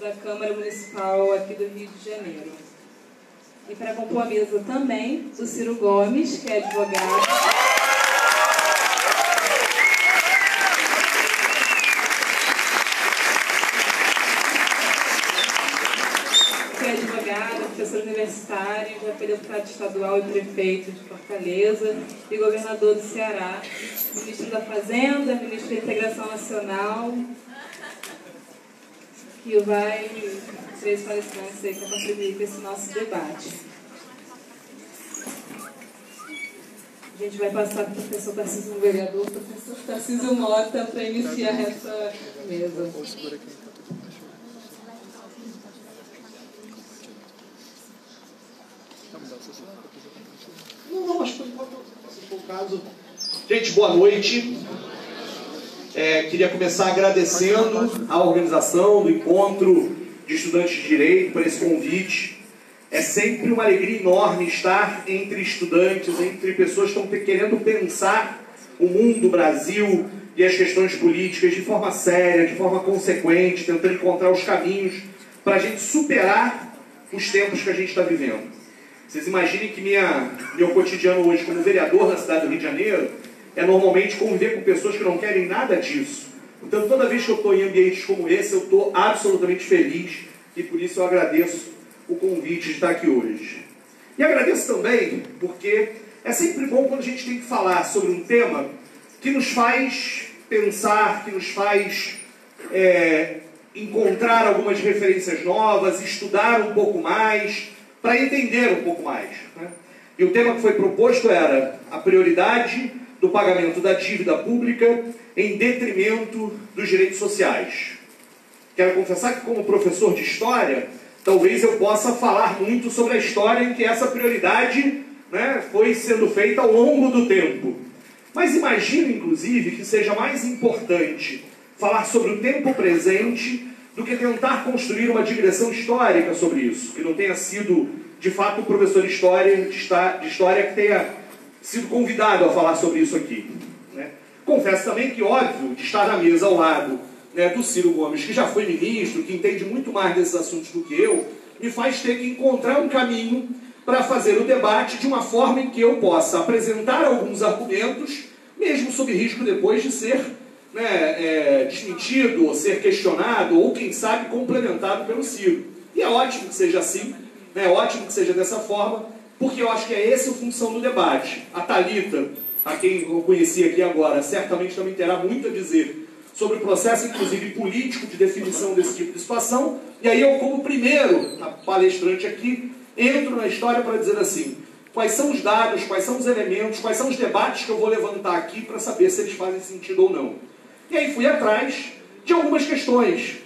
da Câmara Municipal aqui do Rio de Janeiro. E para compor a mesa também, o Ciro Gomes, que é advogado. que é advogado, professor universitário, já foi deputado estadual e prefeito de Fortaleza e governador do Ceará, ministro da Fazenda, ministro da Integração Nacional, que vai três palestrantes aí para contribuir com esse nosso debate. A gente vai passar para o professor Tarcísio, o vereador, professor Tarcísio Mota, para iniciar essa mesa. Não, não, mas por enquanto, se for o caso. Gente, boa noite. É, queria começar agradecendo a organização do encontro de estudantes de direito por esse convite. É sempre uma alegria enorme estar entre estudantes, entre pessoas que estão querendo pensar o mundo, o Brasil e as questões políticas de forma séria, de forma consequente, tentando encontrar os caminhos para a gente superar os tempos que a gente está vivendo. Vocês imaginem que minha, meu cotidiano hoje como vereador na cidade do Rio de Janeiro é normalmente conviver com pessoas que não querem nada disso. Então, toda vez que eu estou em ambientes como esse, eu estou absolutamente feliz e por isso eu agradeço o convite de estar aqui hoje. E agradeço também porque é sempre bom quando a gente tem que falar sobre um tema que nos faz pensar, que nos faz é, encontrar algumas referências novas, estudar um pouco mais, para entender um pouco mais. Né? E o tema que foi proposto era a prioridade do pagamento da dívida pública em detrimento dos direitos sociais. Quero confessar que, como professor de história, talvez eu possa falar muito sobre a história em que essa prioridade né, foi sendo feita ao longo do tempo. Mas imagino, inclusive, que seja mais importante falar sobre o tempo presente do que tentar construir uma digressão histórica sobre isso, que não tenha sido, de fato, o professor de história, de história que tenha sido convidado a falar sobre isso aqui. Né? Confesso também que, óbvio, de estar na mesa ao lado né, do Ciro Gomes, que já foi ministro, que entende muito mais desses assuntos do que eu, me faz ter que encontrar um caminho para fazer o debate de uma forma em que eu possa apresentar alguns argumentos, mesmo sob risco depois de ser né, é, desmentido, ou ser questionado, ou quem sabe complementado pelo Ciro. E é ótimo que seja assim, né, é ótimo que seja dessa forma, porque eu acho que é essa a função do debate. A Talita, a quem eu conheci aqui agora, certamente também terá muito a dizer sobre o processo, inclusive político, de definição desse tipo de situação. E aí eu, como primeiro palestrante aqui, entro na história para dizer assim, quais são os dados, quais são os elementos, quais são os debates que eu vou levantar aqui para saber se eles fazem sentido ou não. E aí fui atrás de algumas questões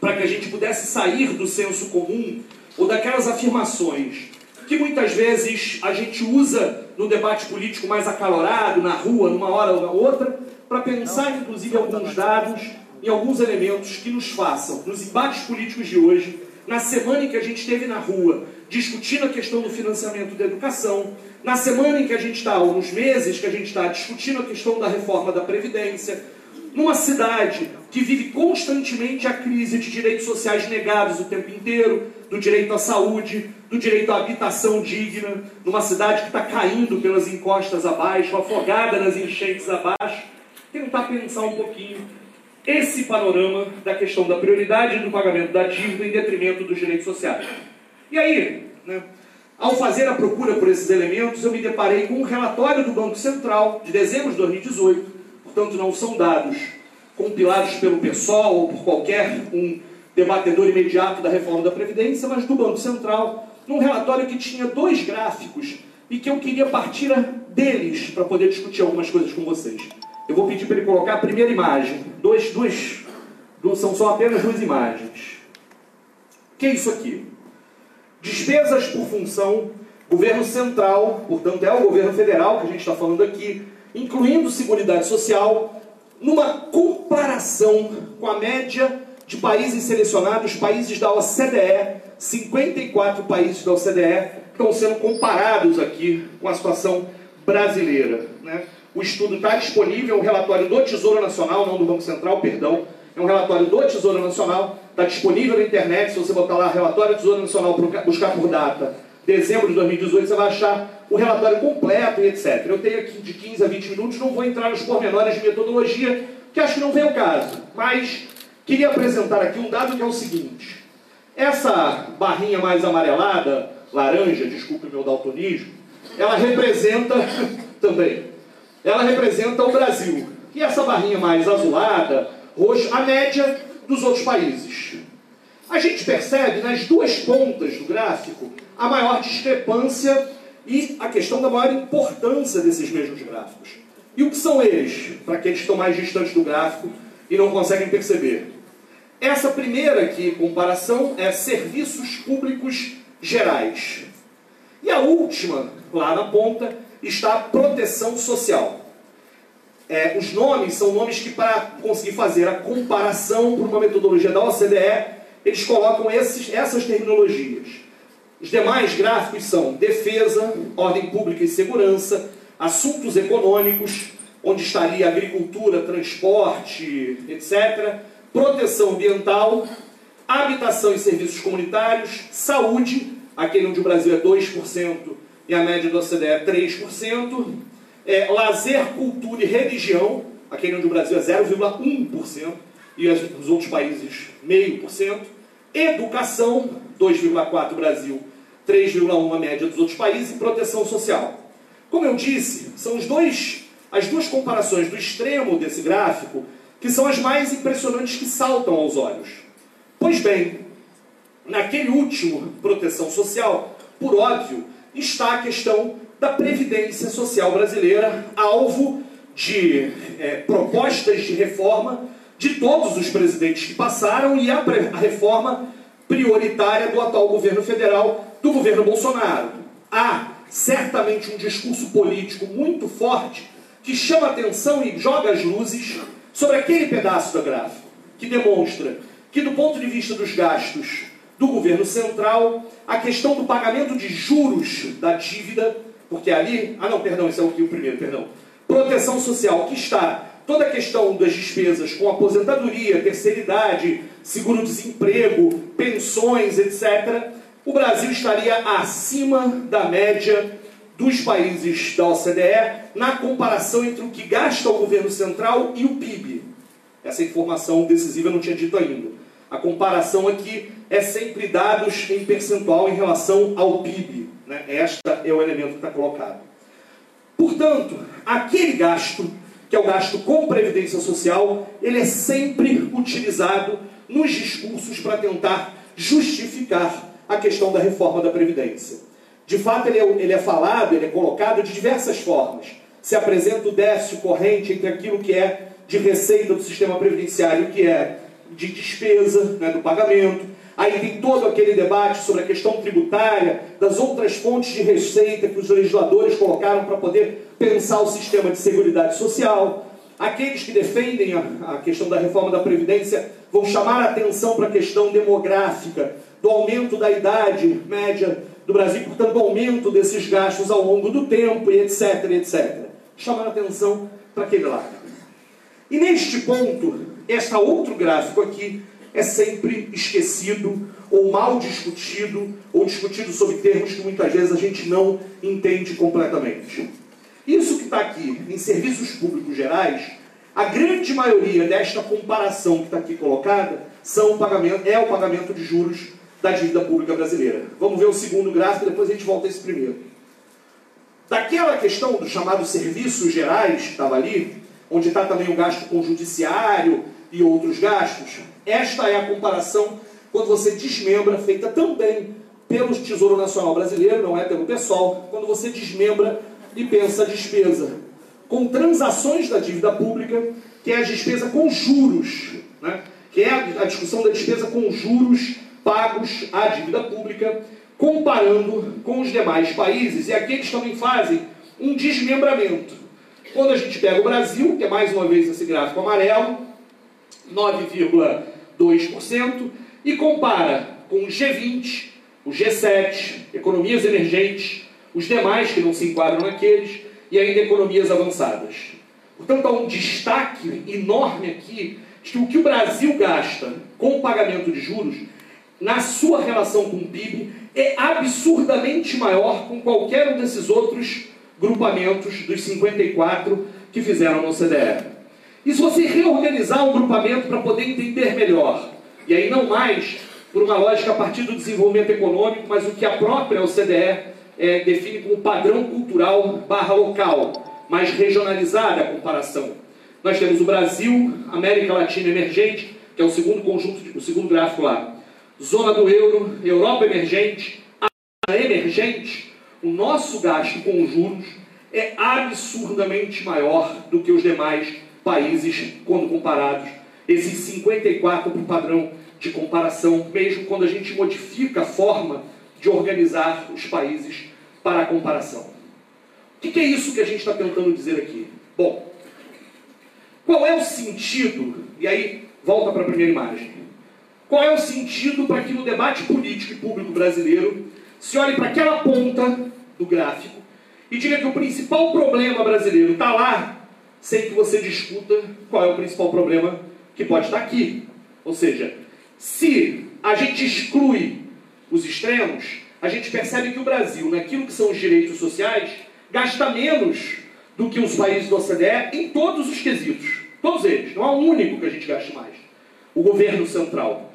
para que a gente pudesse sair do senso comum ou daquelas afirmações que muitas vezes a gente usa no debate político mais acalorado, na rua, numa hora ou na outra, para pensar inclusive alguns dados e alguns elementos que nos façam, nos embates políticos de hoje, na semana em que a gente esteve na rua discutindo a questão do financiamento da educação, na semana em que a gente está, ou nos meses que a gente está discutindo a questão da reforma da Previdência, numa cidade que vive constantemente a crise de direitos sociais negados o tempo inteiro, do direito à saúde, do direito à habitação digna, numa cidade que está caindo pelas encostas abaixo, afogada nas enchentes abaixo, tentar pensar um pouquinho esse panorama da questão da prioridade do pagamento da dívida em detrimento dos direitos sociais. E aí, né, ao fazer a procura por esses elementos, eu me deparei com um relatório do Banco Central de dezembro de 2018, portanto não são dados compilados pelo PSOL ou por qualquer um debatedor imediato da reforma da Previdência, mas do Banco Central, num relatório que tinha dois gráficos e que eu queria partir deles para poder discutir algumas coisas com vocês. Eu vou pedir para ele colocar a primeira imagem. Dois, dois, dois, são só apenas duas imagens. O que é isso aqui? Despesas por função, governo central, portanto é o governo federal que a gente está falando aqui, incluindo Seguridade Social, numa comparação com a média de países selecionados, países da OCDE, 54 países da OCDE estão sendo comparados aqui com a situação brasileira. Né? O estudo está disponível, o relatório do Tesouro Nacional, não do Banco Central, perdão, É um relatório do Tesouro Nacional, está disponível na internet. Se você botar lá relatório do Tesouro Nacional, buscar por data, dezembro de 2018, você vai achar o relatório completo e etc. Eu tenho aqui de 15 a 20 minutos, não vou entrar nos pormenores de metodologia, que acho que não vem ao caso. Mas queria apresentar aqui um dado que é o seguinte. Essa barrinha mais amarelada, laranja, desculpe o meu daltonismo, ela representa também, ela representa o Brasil. E essa barrinha mais azulada, roxa, a média dos outros países. A gente percebe nas duas pontas do gráfico a maior discrepância e a questão da maior importância desses mesmos gráficos. E o que são eles, para aqueles que estão mais distantes do gráfico e não conseguem perceber? Essa primeira aqui, comparação, é serviços públicos gerais. E a última, lá na ponta, está a proteção social. É, os nomes são nomes que, para conseguir fazer a comparação por uma metodologia da OCDE, eles colocam esses, essas terminologias. Os demais gráficos são defesa, ordem pública e segurança, assuntos econômicos, onde estaria agricultura, transporte, etc., proteção ambiental, habitação e serviços comunitários, saúde, aquele onde o Brasil é 2% e a média do OCDE é 3%, é, lazer, cultura e religião, aquele onde o Brasil é 0,1% e os outros países 0,5%, educação, 2,4% Brasil, 3,1% a média dos outros países, e proteção social. Como eu disse, são os dois, as duas comparações do extremo desse gráfico que são as mais impressionantes que saltam aos olhos. Pois bem, naquele último, proteção social, por óbvio, está a questão da Previdência Social brasileira, alvo de é, propostas de reforma de todos os presidentes que passaram e a, a reforma prioritária do atual governo federal, do governo Bolsonaro. Há certamente um discurso político muito forte que chama atenção e joga as luzes sobre aquele pedaço do gráfico, que demonstra que, do ponto de vista dos gastos do governo central, a questão do pagamento de juros da dívida, porque ali, ah não, perdão, esse é o, o primeiro, perdão, proteção social, que está toda a questão das despesas com aposentadoria, terceira idade, seguro-desemprego, pensões, etc., o Brasil estaria acima da média dos países da OCDE na comparação entre o que gasta o governo central e o PIB. Essa informação decisiva eu não tinha dito ainda. A comparação aqui é sempre dados em percentual em relação ao PIB. Né? Esta é o elemento que está colocado. Portanto, aquele gasto, que é o gasto com previdência social, ele é sempre utilizado nos discursos para tentar justificar a questão da reforma da Previdência. De fato, ele é, ele é falado, ele é colocado de diversas formas. Se apresenta o déficit corrente entre aquilo que é de receita do sistema previdenciário e o que é de despesa, né, do pagamento. Aí tem todo aquele debate sobre a questão tributária, das outras fontes de receita que os legisladores colocaram para poder pensar o sistema de seguridade social. Aqueles que defendem a, a questão da reforma da Previdência vão chamar a atenção para a questão demográfica, do aumento da idade média do Brasil, portanto, do aumento desses gastos ao longo do tempo, e etc, etc. Chamar a atenção para aquele lado. E neste ponto, este outro gráfico aqui é sempre esquecido ou mal discutido ou discutido sobre termos que muitas vezes a gente não entende completamente. Isso que está aqui em serviços públicos gerais, a grande maioria desta comparação que está aqui colocada são o pagamento, é o pagamento de juros da dívida pública brasileira. Vamos ver o segundo gráfico, depois a gente volta a esse primeiro. Daquela questão dos chamados serviços gerais, que estava ali, onde está também o gasto com o judiciário e outros gastos, esta é a comparação quando você desmembra, feita também pelo Tesouro Nacional Brasileiro, não é pelo PSOL, quando você desmembra e pensa a despesa com transações da dívida pública, que é a despesa com juros, né? que é a discussão da despesa com juros pagos à dívida pública, comparando com os demais países, e aqui eles também fazem um desmembramento. Quando a gente pega o Brasil, que é mais uma vez esse gráfico amarelo, 9,2%, e compara com o G20, o G7, economias emergentes, os demais que não se enquadram naqueles, e ainda economias avançadas. Portanto, há um destaque enorme aqui de que o que o Brasil gasta com o pagamento de juros, na sua relação com o PIB, é absurdamente maior com qualquer um desses outros grupamentos dos 54 que fizeram no CDE. E se você reorganizar o grupamento para poder entender melhor, e aí não mais por uma lógica a partir do desenvolvimento econômico, mas o que a própria OCDE é, define como padrão cultural barra local, mais regionalizada a comparação. Nós temos o Brasil, América Latina emergente, que é o segundo conjunto, o segundo gráfico lá. Zona do euro, Europa emergente, Ásia emergente, o nosso gasto com juros é absurdamente maior do que os demais países quando comparados. Esses 54 por padrão de comparação, mesmo quando a gente modifica a forma de organizar os países para a comparação. O que é isso que a gente está tentando dizer aqui? Bom, qual é o sentido? E aí, volta para a primeira imagem. Qual é o sentido para que no debate político e público brasileiro se olhe para aquela ponta do gráfico e diga que o principal problema brasileiro está lá, sem que você discuta qual é o principal problema que pode estar aqui? Ou seja, se a gente exclui os extremos, a gente percebe que o Brasil, naquilo que são os direitos sociais, gasta menos do que os países da OCDE em todos os quesitos. Todos eles. Não há um único que a gente gaste mais. O governo central.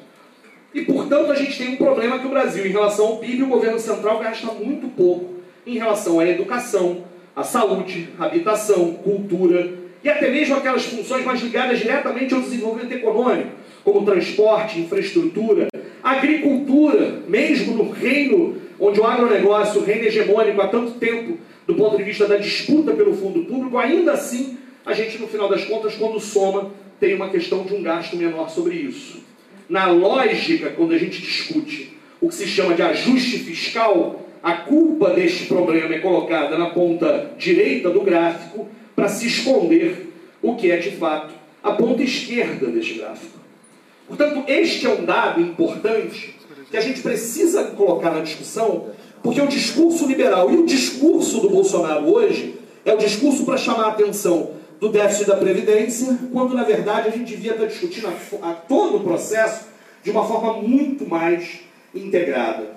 E, portanto, a gente tem um problema que o Brasil, em relação ao PIB, o governo central gasta muito pouco em relação à educação, à saúde, habitação, cultura e até mesmo aquelas funções mais ligadas diretamente ao desenvolvimento econômico, como transporte, infraestrutura, agricultura, mesmo no reino onde o agronegócio, o reino hegemônico há tanto tempo, do ponto de vista da disputa pelo fundo público, ainda assim, a gente, no final das contas, quando soma, tem uma questão de um gasto menor sobre isso. Na lógica, quando a gente discute o que se chama de ajuste fiscal, a culpa deste problema é colocada na ponta direita do gráfico para se esconder o que é de fato a ponta esquerda deste gráfico. Portanto, este é um dado importante que a gente precisa colocar na discussão, porque o discurso liberal e o discurso do Bolsonaro hoje é o discurso para chamar a atenção do déficit da Previdência, quando na verdade a gente devia estar discutindo a, a todo o processo de uma forma muito mais integrada.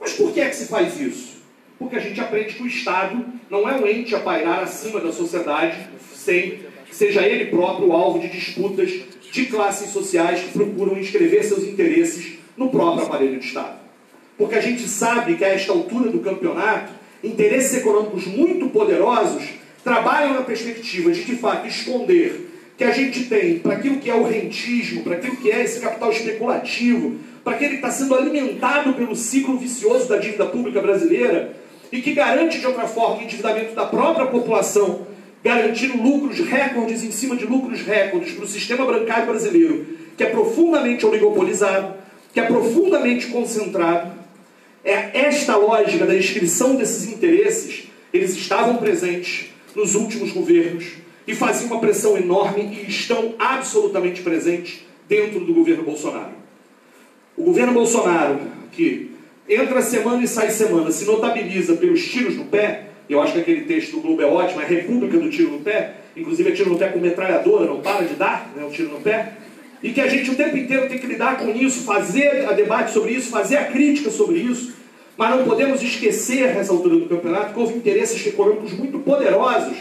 Mas por que é que se faz isso? Porque a gente aprende que o Estado não é um ente a pairar acima da sociedade, sem seja ele próprio alvo de disputas de classes sociais que procuram inscrever seus interesses no próprio aparelho de Estado. Porque a gente sabe que a esta altura do campeonato, interesses econômicos muito poderosos trabalham na perspectiva de, de fato, esconder que a gente tem para aquilo que é o rentismo, para aquilo que é esse capital especulativo, para aquele que está sendo alimentado pelo ciclo vicioso da dívida pública brasileira e que garante de outra forma o endividamento da própria população, garantindo lucros recordes em cima de lucros recordes para o sistema bancário brasileiro, que é profundamente oligopolizado, que é profundamente concentrado. É esta lógica da inscrição desses interesses, eles estavam presentes nos últimos governos e faziam uma pressão enorme e estão absolutamente presentes dentro do governo Bolsonaro. O governo Bolsonaro, que entra semana e sai semana, se notabiliza pelos tiros no pé, eu acho que aquele texto do Globo é ótimo, é a República do Tiro no Pé, inclusive é tiro no pé com metralhadora, não para de dar né, o tiro no pé, e que a gente o tempo inteiro tem que lidar com isso, fazer a debate sobre isso, fazer a crítica sobre isso, mas não podemos esquecer, nessa altura do campeonato, que houve interesses econômicos muito poderosos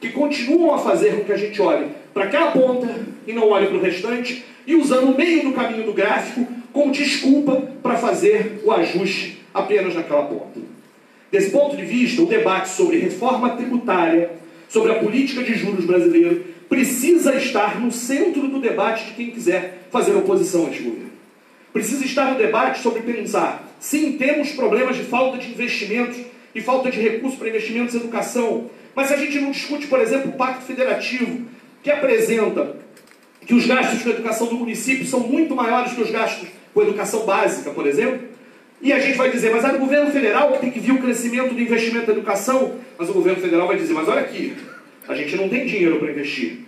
que continuam a fazer com que a gente olhe para aquela ponta e não olhe para o restante, e usando o meio do caminho do gráfico como desculpa para fazer o ajuste apenas naquela ponta. Desse ponto de vista, o debate sobre reforma tributária, sobre a política de juros brasileiro, precisa estar no centro do debate de quem quiser fazer oposição a este governo. Precisa estar no debate sobre pensar, sim, temos problemas de falta de investimentos e falta de recursos para investimentos em educação, mas se a gente não discute, por exemplo, o Pacto Federativo, que apresenta que os gastos com a educação do município são muito maiores que os gastos com a educação básica, por exemplo, e a gente vai dizer, mas é o governo federal que tem que vir o crescimento do investimento na educação, mas o governo federal vai dizer, mas olha aqui, a gente não tem dinheiro para investir.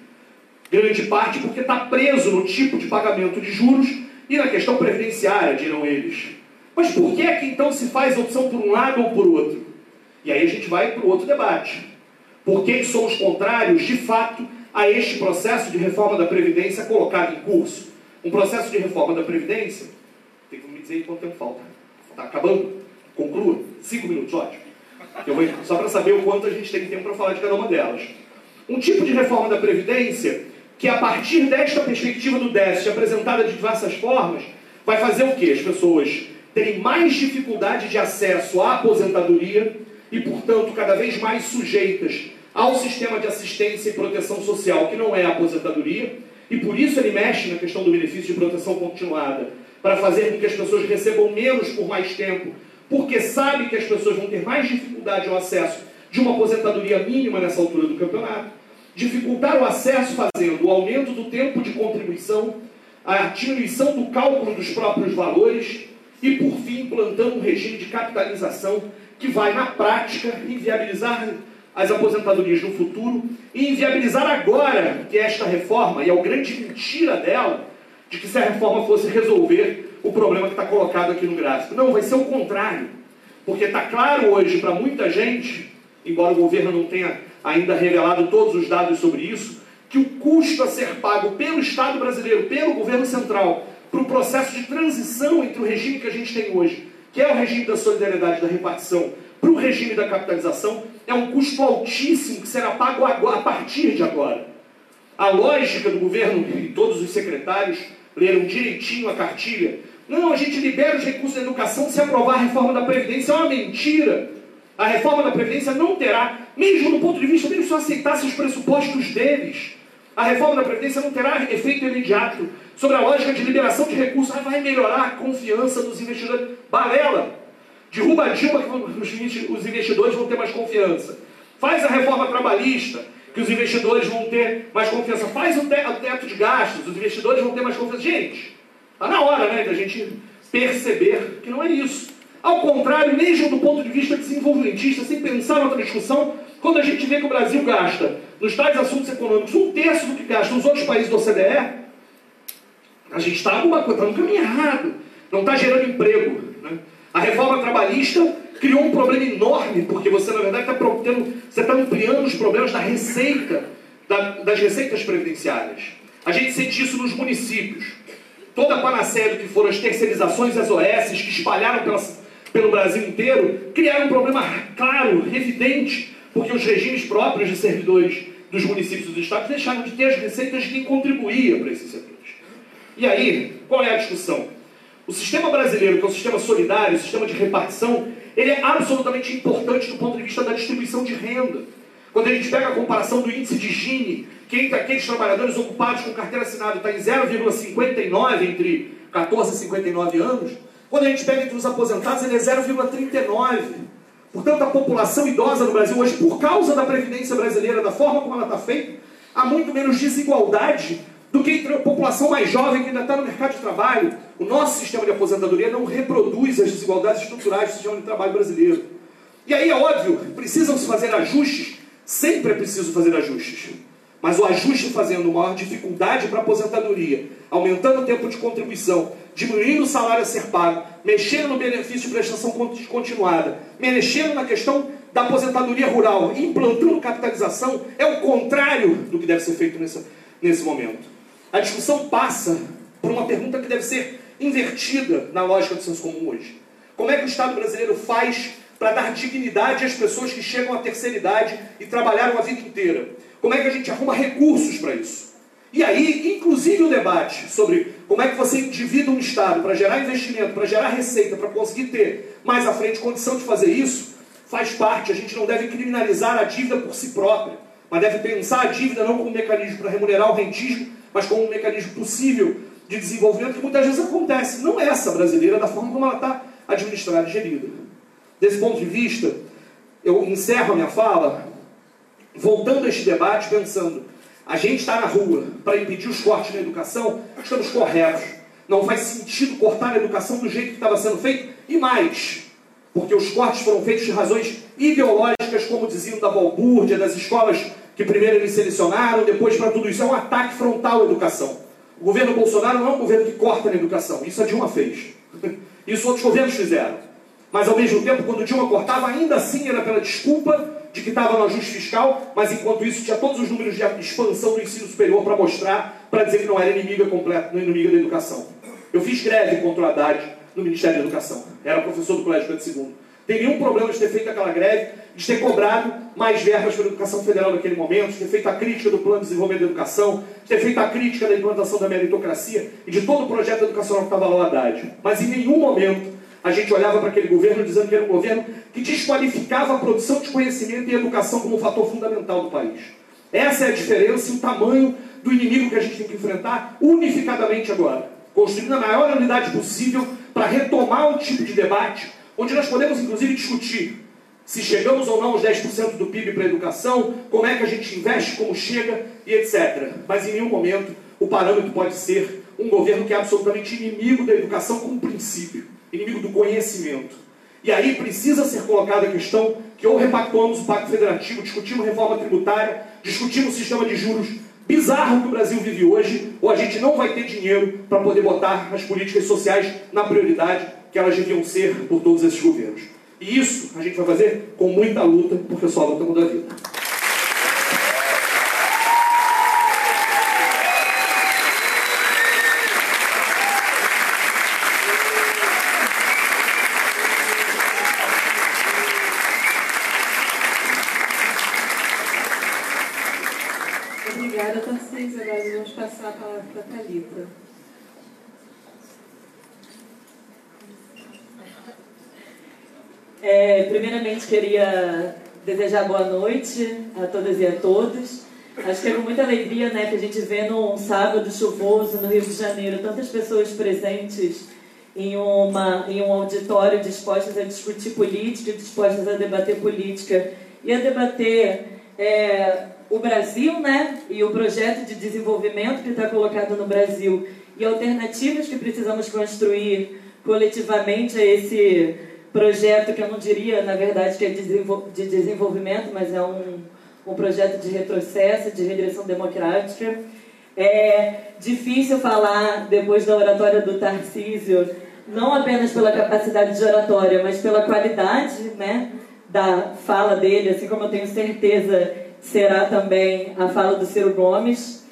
Grande parte porque está preso no tipo de pagamento de juros e na questão previdenciária, dirão eles. Mas por que é que então se faz opção por um lado ou por outro? E aí a gente vai para o outro debate. Por que somos contrários, de fato, a este processo de reforma da Previdência colocado em curso. Um processo de reforma da Previdência, tem que me dizer quanto tempo falta. Está acabando? Conclua. Cinco minutos, ótimo. Eu vou, só para saber o quanto a gente tem tempo para falar de cada uma delas. Um tipo de reforma da Previdência que, a partir desta perspectiva do déficit, apresentada de diversas formas, vai fazer o quê? As pessoas terem mais dificuldade de acesso à aposentadoria e, portanto, cada vez mais sujeitas ao sistema de assistência e proteção social, que não é a aposentadoria, e por isso ele mexe na questão do benefício de proteção continuada, para fazer com que as pessoas recebam menos por mais tempo, porque sabe que as pessoas vão ter mais dificuldade ao acesso de uma aposentadoria mínima nessa altura do campeonato, dificultar o acesso fazendo o aumento do tempo de contribuição, a diminuição do cálculo dos próprios valores e, por fim, implantando um regime de capitalização que vai, na prática, inviabilizar as aposentadorias no futuro e inviabilizar agora que esta reforma, e é o grande mentira dela, de que se a reforma fosse resolver o problema que está colocado aqui no gráfico. Não, vai ser o contrário. Porque está claro hoje para muita gente, embora o governo não tenha ainda revelado todos os dados sobre isso, que o custo a ser pago pelo Estado brasileiro, pelo governo central, para o processo de transição entre o regime que a gente tem hoje, que é o regime da solidariedade da repartição, para o regime da capitalização, é um custo altíssimo que será pago a partir de agora. A lógica do governo e todos os secretários leram direitinho a cartilha. Não, a gente libera os recursos da educação se aprovar a reforma da Previdência. É uma mentira. A reforma da Previdência não terá, mesmo do ponto de vista deles, se aceitasse os pressupostos deles, a reforma da Previdência não terá efeito imediato sobre a lógica de liberação de recursos. Ah, vai melhorar a confiança dos investidores. Balela. Derruba a Dilma que os investidores vão ter mais confiança. Faz a reforma trabalhista, que os investidores vão ter mais confiança. Faz o teto de gastos, os investidores vão ter mais confiança. Gente, está na hora né, da gente perceber que não é isso. Ao contrário, mesmo do ponto de vista desenvolvimentista, sem pensar na outra discussão, quando a gente vê que o Brasil gasta nos tais assuntos econômicos um terço do que gasta nos outros países da OCDE, a gente está tá no caminho errado. Não está gerando emprego. Né? A reforma trabalhista criou um problema enorme, porque você, na verdade, está tá ampliando os problemas da receita, da, das receitas previdenciárias. A gente sente isso nos municípios. Toda a panaceia do que foram as terceirizações e as OS que espalharam pela, pelo Brasil inteiro, criaram um problema claro, evidente, porque os regimes próprios de servidores dos municípios e dos estados deixaram de ter as receitas que contribuía para esses setores. E aí, qual é a discussão? O sistema brasileiro, que é um sistema solidário, um sistema de repartição, ele é absolutamente importante do ponto de vista da distribuição de renda. Quando a gente pega a comparação do índice de Gini, que entre aqueles trabalhadores ocupados com carteira assinada está em 0,59 entre 14 e 59 anos, quando a gente pega entre os aposentados, ele é 0,39. Portanto, a população idosa no Brasil hoje, por causa da Previdência brasileira, da forma como ela está feita, há muito menos desigualdade do que entre a população mais jovem que ainda está no mercado de trabalho. O nosso sistema de aposentadoria não reproduz as desigualdades estruturais do sistema de trabalho brasileiro. E aí é óbvio, precisam se fazer ajustes, sempre é preciso fazer ajustes. Mas o ajuste fazendo maior dificuldade para a aposentadoria, aumentando o tempo de contribuição, diminuindo o salário a ser pago, mexendo no benefício de prestação continuada, mexendo na questão da aposentadoria rural, implantando capitalização, é o contrário do que deve ser feito nesse, nesse momento. A discussão passa por uma pergunta que deve ser invertida na lógica do senso comum hoje. Como é que o Estado brasileiro faz para dar dignidade às pessoas que chegam à terceira idade e trabalharam a vida inteira? Como é que a gente arruma recursos para isso? E aí, inclusive o debate sobre como é que você divide um Estado para gerar investimento, para gerar receita, para conseguir ter mais à frente condição de fazer isso, faz parte. A gente não deve criminalizar a dívida por si própria, mas deve pensar a dívida não como um mecanismo para remunerar o rentismo, mas como um mecanismo possível de desenvolvimento que muitas vezes acontece. Não é essa brasileira, da forma como ela está administrada e gerida. Desse ponto de vista, eu encerro a minha fala voltando a este debate pensando: a gente está na rua para impedir os cortes na educação, estamos corretos. Não faz sentido cortar a educação do jeito que estava sendo feito e mais, porque os cortes foram feitos de razões ideológicas, como diziam da balbúrdia, das escolas que primeiro eles selecionaram, depois para tudo isso. É um ataque frontal à educação. O governo Bolsonaro não é um governo que corta na educação. Isso a Dilma fez. Isso outros governos fizeram. Mas ao mesmo tempo, quando Dilma cortava, ainda assim era pela desculpa de que estava no ajuste fiscal, mas enquanto isso tinha todos os números de expansão do ensino superior para mostrar, para dizer que não era inimiga completa, não inimiga da educação. Eu fiz greve contra o Haddad no Ministério da Educação. Era professor do Colégio Pedro II. Tem nenhum problema de ter feito aquela greve, de ter cobrado mais verbas para a educação federal naquele momento, de ter feito a crítica do plano de desenvolvimento da educação, de ter feito a crítica da implantação da meritocracia e de todo o projeto educacional que estava lá o Haddad. Mas em nenhum momento a gente olhava para aquele governo dizendo que era um governo que desqualificava a produção de conhecimento e educação como um fator fundamental do país. Essa é a diferença e o tamanho do inimigo que a gente tem que enfrentar unificadamente agora. Construindo a maior unidade possível para retomar um tipo de debate onde nós podemos, inclusive, discutir se chegamos ou não aos 10% do PIB para a educação, como é que a gente investe, como chega e etc. Mas em nenhum momento o parâmetro pode ser um governo que é absolutamente inimigo da educação como princípio inimigo do conhecimento. E aí precisa ser colocada a questão que ou repactuamos o Pacto Federativo, discutimos reforma tributária, discutimos o sistema de juros bizarro que o Brasil vive hoje, ou a gente não vai ter dinheiro para poder botar as políticas sociais na prioridade que elas deviam ser por todos esses governos. E isso a gente vai fazer com muita luta, porque só a luta muda a vida. passar a palavra para a Thalita. É, primeiramente, queria desejar boa noite a todas e a todos. Acho que é com muita alegria né, que a gente vê num sábado chuvoso no Rio de Janeiro tantas pessoas presentes em, uma, em um auditório dispostas a discutir política, dispostas a debater política e a debater é, o Brasil, né, e o projeto de desenvolvimento que está colocado no Brasil e alternativas que precisamos construir coletivamente a esse projeto que eu não diria, na verdade, que é de desenvolvimento, mas é um, um projeto de retrocesso, de regressão democrática. É difícil falar, depois da oratória do Tarcísio, não apenas pela capacidade de oratória, mas pela qualidade né, da fala dele, assim como eu tenho certeza será também a fala do Ciro Gomes,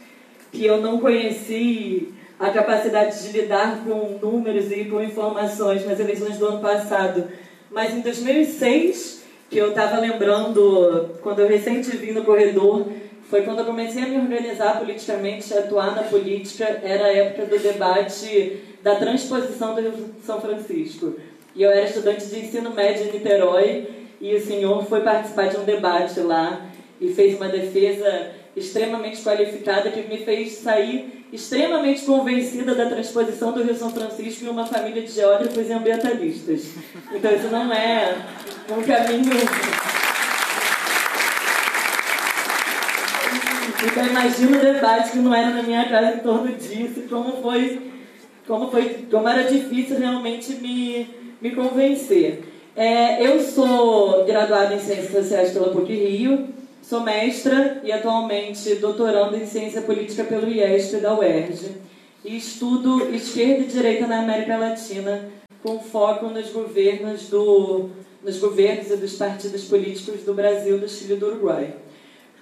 que eu não conheci a capacidade de lidar com números e com informações nas eleições do ano passado. Mas em 2006, que eu estava lembrando, quando eu recente vim no corredor, foi quando eu comecei a me organizar politicamente, a atuar na política, era a época do debate da transposição do Rio de São Francisco. E eu era estudante de ensino médio em Niterói, e o senhor foi participar de um debate lá e fez uma defesa extremamente qualificada que me fez sair extremamente convencida da transposição do Rio São Francisco em uma família de geógrafos e ambientalistas. Então isso não é um caminho. Então imagina o debate que não era na minha casa em torno disso, como foi, como foi, como era difícil realmente me, me convencer. É, eu sou graduada em Ciências Sociais pela PUC Rio, Sou mestra e atualmente doutorando em Ciência Política pelo IESP da UERJ e estudo esquerda e direita na América Latina com foco nos governos do nos governos e dos partidos políticos do Brasil, do Chile e do Uruguai.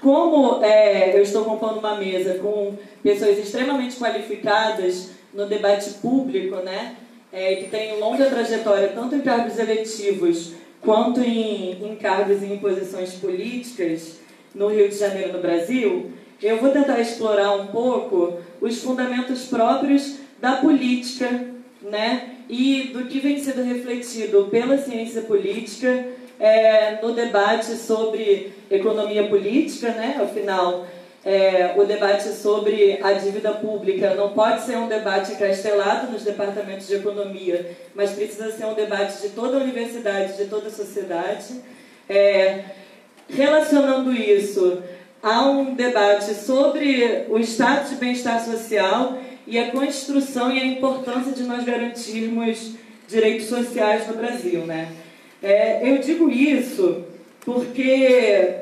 Como é, eu estou compondo uma mesa com pessoas extremamente qualificadas no debate público, né, é, que têm longa trajetória tanto em cargos eletivos quanto em, em cargos e em posições políticas, no Rio de Janeiro, no Brasil, eu vou tentar explorar um pouco os fundamentos próprios da política, né? E do que vem sendo refletido pela ciência política é, no debate sobre economia política, né? Afinal, é, o debate sobre a dívida pública não pode ser um debate encastelado nos departamentos de economia, mas precisa ser um debate de toda a universidade, de toda a sociedade. É, relacionando isso a um debate sobre o estado de bem-estar social e a construção e a importância de nós garantirmos direitos sociais no Brasil. Né? É, eu digo isso porque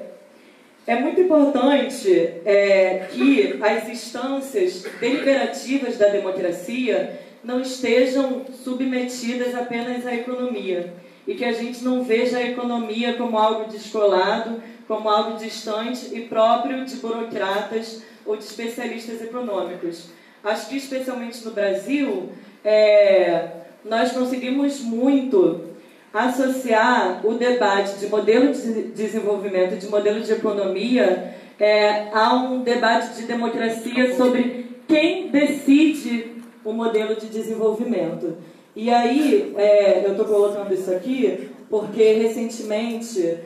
é muito importante é, que as instâncias deliberativas da democracia não estejam submetidas apenas à economia e que a gente não veja a economia como algo descolado, como algo distante e próprio de burocratas ou de especialistas econômicos. Acho que, especialmente no Brasil, é, nós conseguimos muito associar o debate de modelo de desenvolvimento, de modelo de economia, é, a um debate de democracia sobre quem decide o modelo de desenvolvimento. E aí, é, eu estou colocando isso aqui porque recentemente,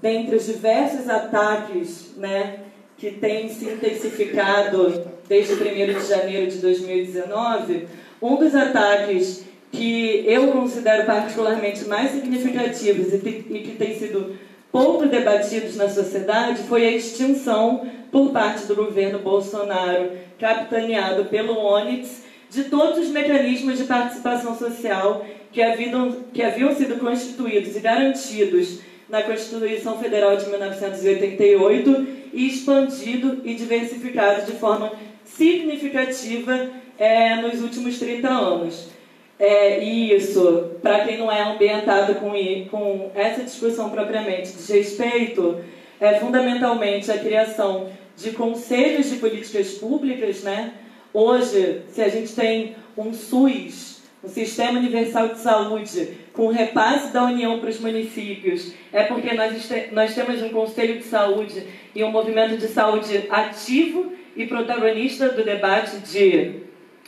dentre os diversos ataques né, que têm se intensificado desde 1 de janeiro de 2019, um dos ataques que eu considero particularmente mais significativos e que têm sido pouco debatidos na sociedade foi a extinção por parte do governo Bolsonaro, capitaneado pelo ONIX, de todos os mecanismos de participação social que haviam, que haviam sido constituídos e garantidos na Constituição Federal de 1988 e expandido e diversificado de forma significativa é, nos últimos 30 anos. É, isso, para quem não é ambientado com, com essa discussão propriamente de respeito, é fundamentalmente a criação de conselhos de políticas públicas, né? Hoje, se a gente tem um SUS, um Sistema Universal de Saúde, com repasse da União para os municípios, é porque nós, nós temos um Conselho de Saúde e um movimento de saúde ativo e protagonista do debate de,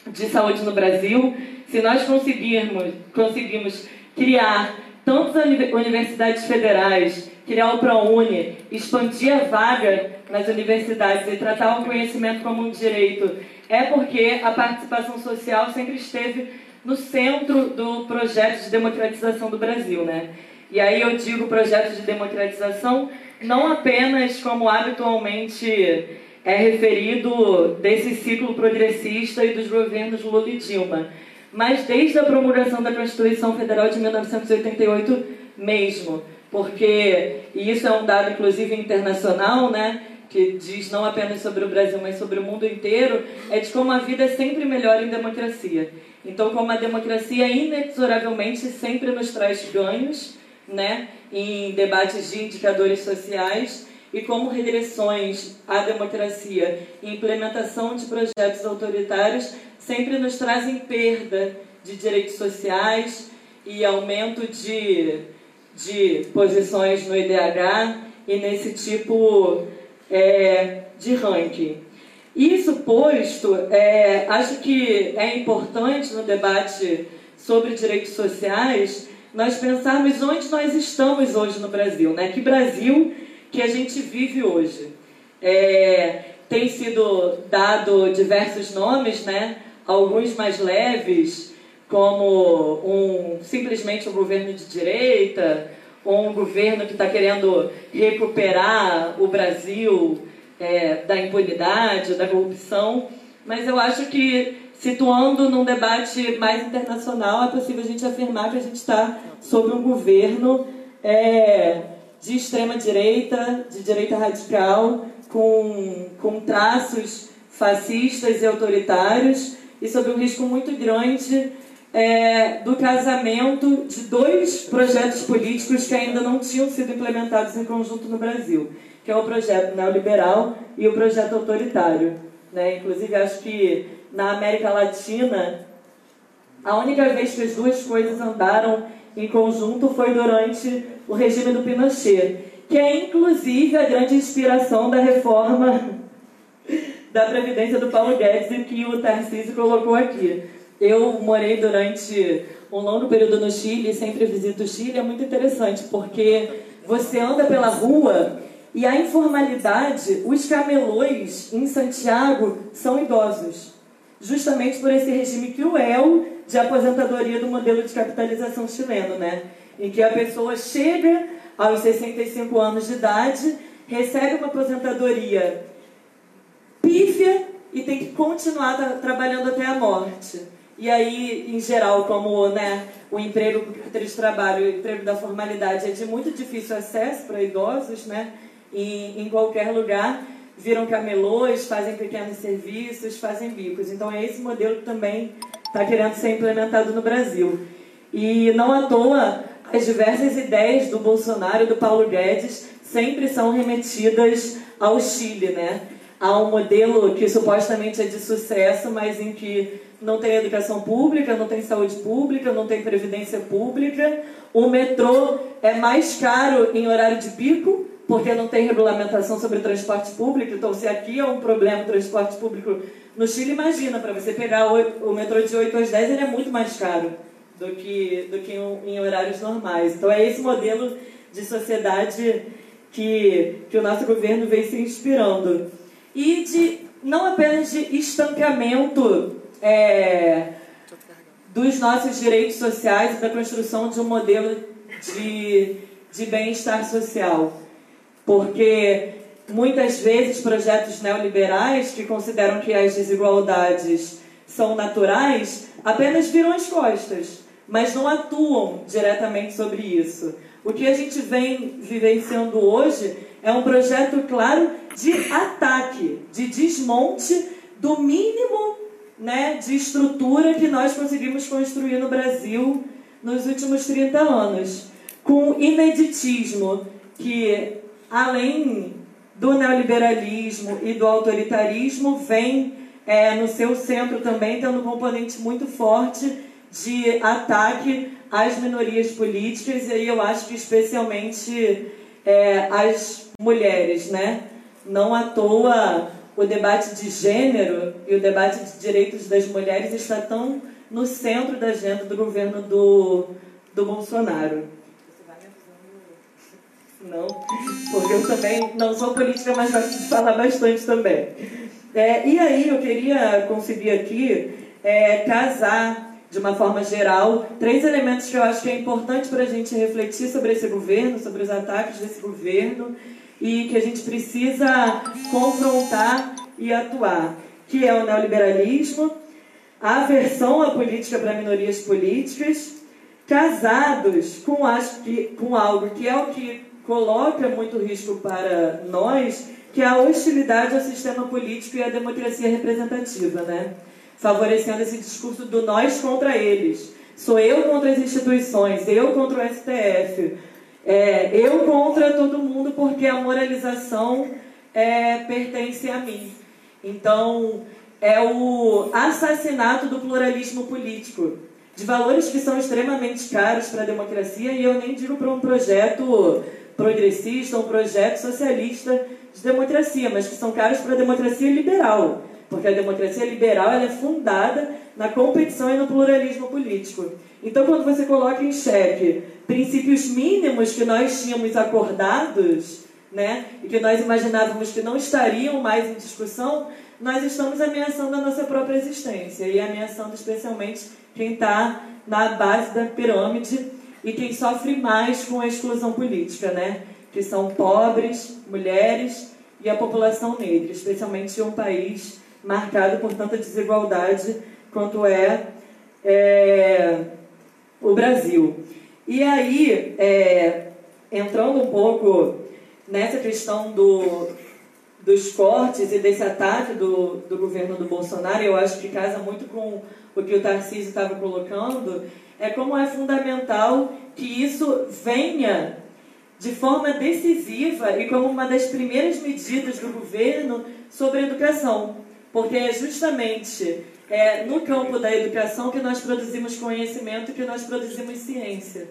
de saúde no Brasil. Se nós conseguirmos, conseguimos criar tantas universidades federais, criar o ProUni, expandir a vaga nas universidades e tratar o conhecimento como um direito, é porque a participação social sempre esteve no centro do projeto de democratização do Brasil, né? E aí eu digo projeto de democratização não apenas como habitualmente é referido desse ciclo progressista e dos governos Lula e Dilma, mas desde a promulgação da Constituição Federal de 1988 mesmo, porque, e isso é um dado inclusive internacional, né, que diz não apenas sobre o Brasil, mas sobre o mundo inteiro, é de como a vida é sempre melhor em democracia. Então, como a democracia inexoravelmente sempre nos traz ganhos, né, em debates de indicadores sociais, e como regressões à democracia e implementação de projetos autoritários sempre nos trazem perda de direitos sociais e aumento de, de posições no IDH e nesse tipo é, de ranking. Isso posto, é, acho que é importante no debate sobre direitos sociais nós pensarmos onde nós estamos hoje no Brasil, né? Que Brasil que a gente vive hoje. É, tem sido dado diversos nomes, né? Alguns mais leves, como um simplesmente um governo de direita, ou um governo que está querendo recuperar o Brasil é, da impunidade, da corrupção. Mas eu acho que, situando num debate mais internacional, é possível a gente afirmar que a gente está sob um governo é, de extrema-direita, de direita radical, com, com traços fascistas e autoritários, e sob um risco muito grande é, do casamento de dois projetos políticos que ainda não tinham sido implementados em conjunto no Brasil, que é o projeto neoliberal e o projeto autoritário. Né? Inclusive, acho que na América Latina, a única vez que as duas coisas andaram em conjunto foi durante o regime do Pinochet, que é inclusive a grande inspiração da reforma da Previdência do Paulo Guedes que o Tarcísio colocou aqui. Eu morei durante um longo período no Chile, sempre visito o Chile, é muito interessante, porque você anda pela rua e a informalidade, os camelões em Santiago são idosos, justamente por esse regime cruel de aposentadoria do modelo de capitalização chileno, né? Em que a pessoa chega aos 65 anos de idade, recebe uma aposentadoria pífia e tem que continuar trabalhando até a morte. E aí, em geral, como né, o emprego de trabalho, o emprego da formalidade é de muito difícil acesso para idosos, né, em, em qualquer lugar, viram camelôs, fazem pequenos serviços, fazem bicos. Então, é esse modelo que também está querendo ser implementado no Brasil. E não à toa, as diversas ideias do Bolsonaro e do Paulo Guedes sempre são remetidas ao Chile, né? Há um modelo que supostamente é de sucesso, mas em que não tem educação pública, não tem saúde pública, não tem previdência pública. O metrô é mais caro em horário de pico, porque não tem regulamentação sobre transporte público. Então, se aqui é um problema o transporte público no Chile, imagina, para você pegar o, metrô de 8 às 10, ele é muito mais caro do que, do que em horários normais. Então, é esse modelo de sociedade que, que o nosso governo vem se inspirando. E de não apenas de estancamento é, dos nossos direitos sociais e da construção de um modelo de, de bem-estar social. Porque muitas vezes projetos neoliberais que consideram que as desigualdades são naturais apenas viram as costas, mas não atuam diretamente sobre isso. O que a gente vem vivenciando hoje é um projeto claro de ataque, de desmonte do mínimo né, de estrutura que nós conseguimos construir no Brasil nos últimos 30 anos, com ineditismo que, além do neoliberalismo e do autoritarismo, vem é, no seu centro também tendo um componente muito forte de ataque às minorias políticas, e aí eu acho que especialmente é, as mulheres, né? Não à toa o debate de gênero e o debate de direitos das mulheres está tão no centro da agenda do governo do, do Bolsonaro. Não, porque eu também não sou política, mas gosto de falar bastante também. É, e aí eu queria conseguir aqui é, casar de uma forma geral, três elementos que eu acho que é importante para a gente refletir sobre esse governo, sobre os ataques desse governo e que a gente precisa confrontar e atuar, que é o neoliberalismo, a aversão à política para minorias políticas, casados com, acho que, com algo que é o que coloca muito risco para nós, que é a hostilidade ao sistema político e à democracia representativa, né? Favorecendo esse discurso do nós contra eles. Sou eu contra as instituições, eu contra o STF, é, eu contra todo mundo porque a moralização é, pertence a mim. Então, é o assassinato do pluralismo político, de valores que são extremamente caros para a democracia, e eu nem digo para um projeto progressista, um projeto socialista de democracia, mas que são caros para a democracia liberal porque a democracia liberal é fundada na competição e no pluralismo político. Então, quando você coloca em xeque princípios mínimos que nós tínhamos acordados, né, e que nós imaginávamos que não estariam mais em discussão, nós estamos ameaçando a nossa própria existência e ameaçando especialmente quem está na base da pirâmide e quem sofre mais com a exclusão política, né, que são pobres, mulheres e a população negra, especialmente em um país marcado por tanta desigualdade quanto é, é o Brasil. E aí, é, entrando um pouco nessa questão do, dos cortes e desse ataque do, do governo do Bolsonaro, eu acho que casa muito com o que o Tarcísio estava colocando, é como é fundamental que isso venha de forma decisiva e como uma das primeiras medidas do governo sobre a educação porque é justamente é, no campo da educação que nós produzimos conhecimento, que nós produzimos ciência.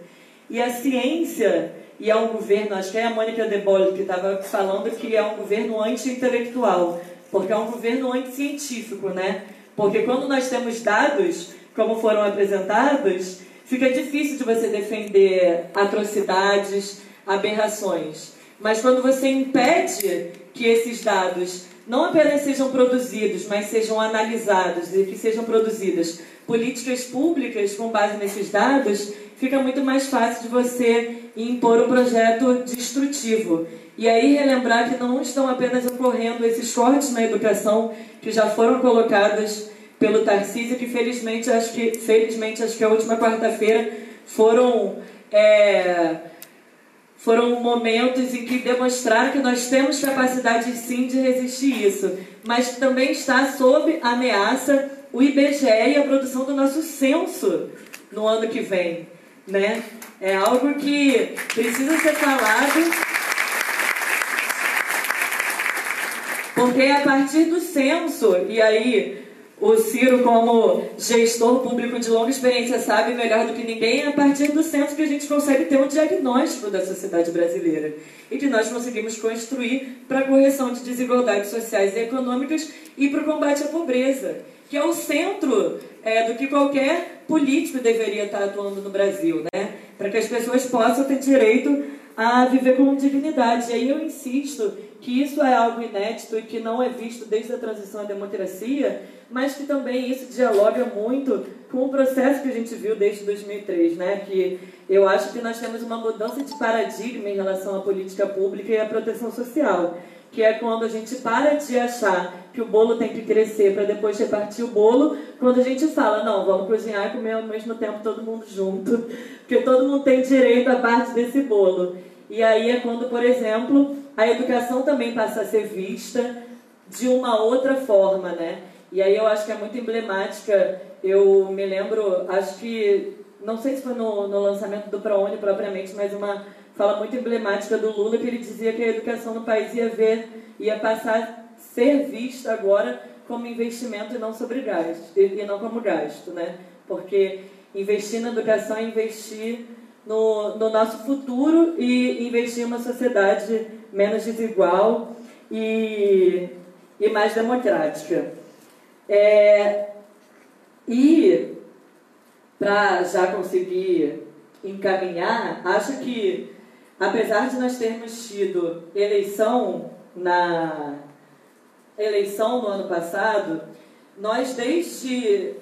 E a ciência, e é um governo, acho que é a Mônica De Bolle que estava falando que é um governo anti-intelectual, porque é um governo anti-científico, né? Porque quando nós temos dados, como foram apresentados, fica difícil de você defender atrocidades, aberrações. Mas quando você impede que esses dados não apenas sejam produzidos, mas sejam analisados e que sejam produzidas políticas públicas com base nesses dados, fica muito mais fácil de você impor um projeto destrutivo. E aí relembrar que não estão apenas ocorrendo esses cortes na educação que já foram colocados pelo Tarcísio, que felizmente acho que felizmente acho que a última quarta-feira foram é, foram momentos em que demonstraram que nós temos capacidade sim de resistir isso, mas também está sob ameaça o IBGE e a produção do nosso censo no ano que vem, né? É algo que precisa ser falado. Porque é a partir do censo, e aí o Ciro, como gestor público de longa experiência, sabe melhor do que ninguém, é a partir do censo que a gente consegue ter um diagnóstico da sociedade brasileira e que nós conseguimos construir para a correção de desigualdades sociais e econômicas e para o combate à pobreza, que é o centro é, do que qualquer político deveria estar atuando no Brasil, né? para que as pessoas possam ter direito a viver com dignidade. E aí eu insisto que isso é algo inédito e que não é visto desde a transição à democracia, mas que também isso dialoga muito com o processo que a gente viu desde 2003, né? Que eu acho que nós temos uma mudança de paradigma em relação à política pública e à proteção social, que é quando a gente para de achar que o bolo tem que crescer para depois repartir o bolo, quando a gente fala, não, vamos cozinhar e comer ao mesmo tempo todo mundo junto, porque todo mundo tem direito a parte desse bolo. E aí é quando, por exemplo, a educação também passa a ser vista de uma outra forma, né? E aí eu acho que é muito emblemática. Eu me lembro, acho que, não sei se foi no, no lançamento do ProUni propriamente, mas uma fala muito emblemática do Lula, que ele dizia que a educação no país ia ver, ia passar a ser vista agora como investimento e não sobre gasto, e não como gasto, né? Porque investir na educação é investir no, no nosso futuro e investir em uma sociedade menos desigual e, e mais democrática. É, e para já conseguir encaminhar, acho que apesar de nós termos tido eleição na eleição no ano passado, nós desde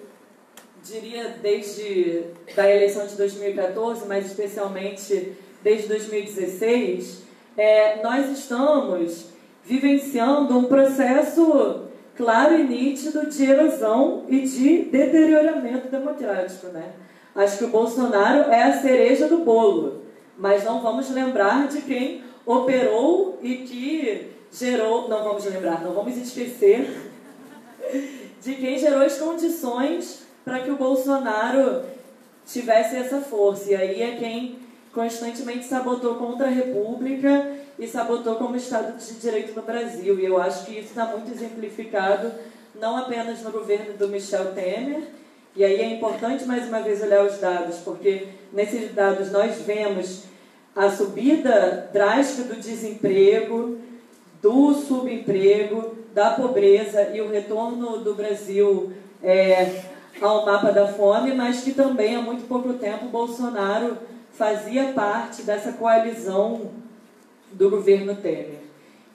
diria desde da eleição de 2014, mas especialmente desde 2016, é, nós estamos vivenciando um processo claro e nítido de erosão e de deterioramento democrático. Né? Acho que o Bolsonaro é a cereja do bolo, mas não vamos lembrar de quem operou e que gerou, não vamos lembrar, não vamos esquecer de quem gerou as condições para que o Bolsonaro tivesse essa força. E aí é quem constantemente sabotou contra a República e sabotou como Estado de Direito no Brasil. E eu acho que isso está muito exemplificado não apenas no governo do Michel Temer, e aí é importante mais uma vez olhar os dados, porque nesses dados nós vemos a subida drástica do desemprego, do subemprego, da pobreza e o retorno do Brasil é, ao mapa da fome, mas que também há muito pouco tempo Bolsonaro fazia parte dessa coalizão do governo Temer,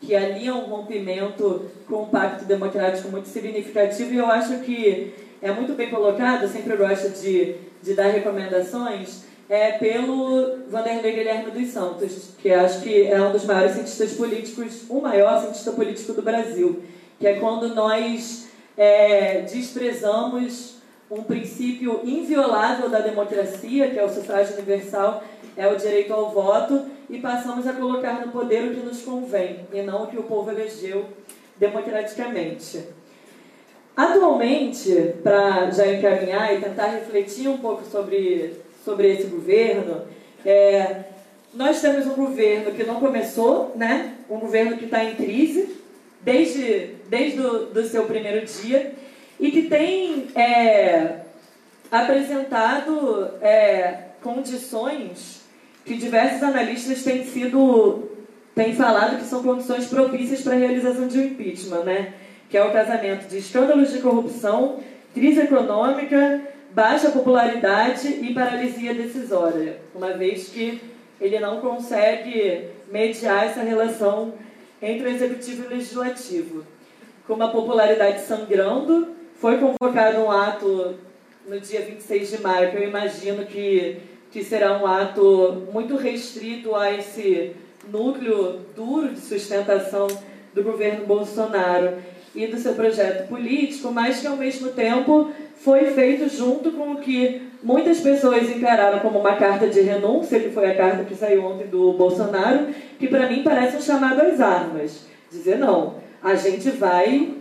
que ali é um rompimento com um pacto democrático muito significativo. E eu acho que é muito bem colocado, sempre gosto de, de dar recomendações, é pelo Vanderlei Guilherme dos Santos, que acho que é um dos maiores cientistas políticos, o maior cientista político do Brasil, que é quando nós é, desprezamos um princípio inviolável da democracia, que é o sufrágio universal, é o direito ao voto, e passamos a colocar no poder o que nos convém, e não o que o povo elegeu democraticamente. Atualmente, para já encaminhar e tentar refletir um pouco sobre, sobre esse governo, é, nós temos um governo que não começou, né? um governo que está em crise desde, desde o do seu primeiro dia, e que tem é, apresentado é, condições que diversos analistas têm sido têm falado que são condições propícias para a realização de um impeachment, né? Que é o casamento de escândalos de corrupção, crise econômica, baixa popularidade e paralisia decisória, uma vez que ele não consegue mediar essa relação entre o executivo e o legislativo. Com uma popularidade sangrando, foi convocado um ato no dia 26 de maio, que eu imagino que, que será um ato muito restrito a esse núcleo duro de sustentação do governo Bolsonaro e do seu projeto político, mas que ao mesmo tempo foi feito junto com o que muitas pessoas encararam como uma carta de renúncia, que foi a carta que saiu ontem do Bolsonaro, que para mim parece um chamado às armas. Dizer não, a gente vai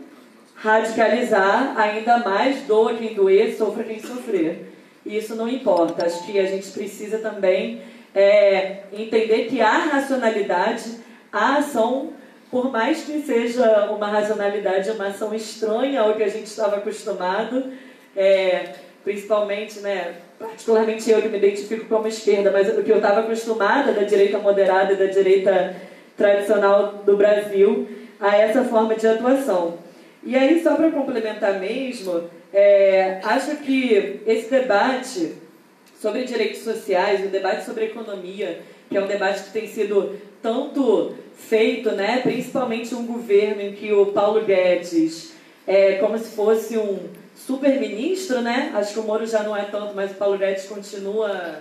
radicalizar ainda mais doa quem doer, sofra quem sofrer. E isso não importa. Acho que a gente precisa também é, entender que há racionalidade, há ação por mais que seja uma racionalidade, uma ação estranha ao que a gente estava acostumado, é, principalmente, né, particularmente eu que me identifico como esquerda, mas o que eu estava acostumada da direita moderada e da direita tradicional do Brasil a essa forma de atuação. E aí, só para complementar mesmo, é, acho que esse debate sobre direitos sociais, o debate sobre economia, que é um debate que tem sido tanto feito, né, principalmente um governo em que o Paulo Guedes é como se fosse um super-ministro, né? Acho que o Moro já não é tanto, mas o Paulo Guedes continua,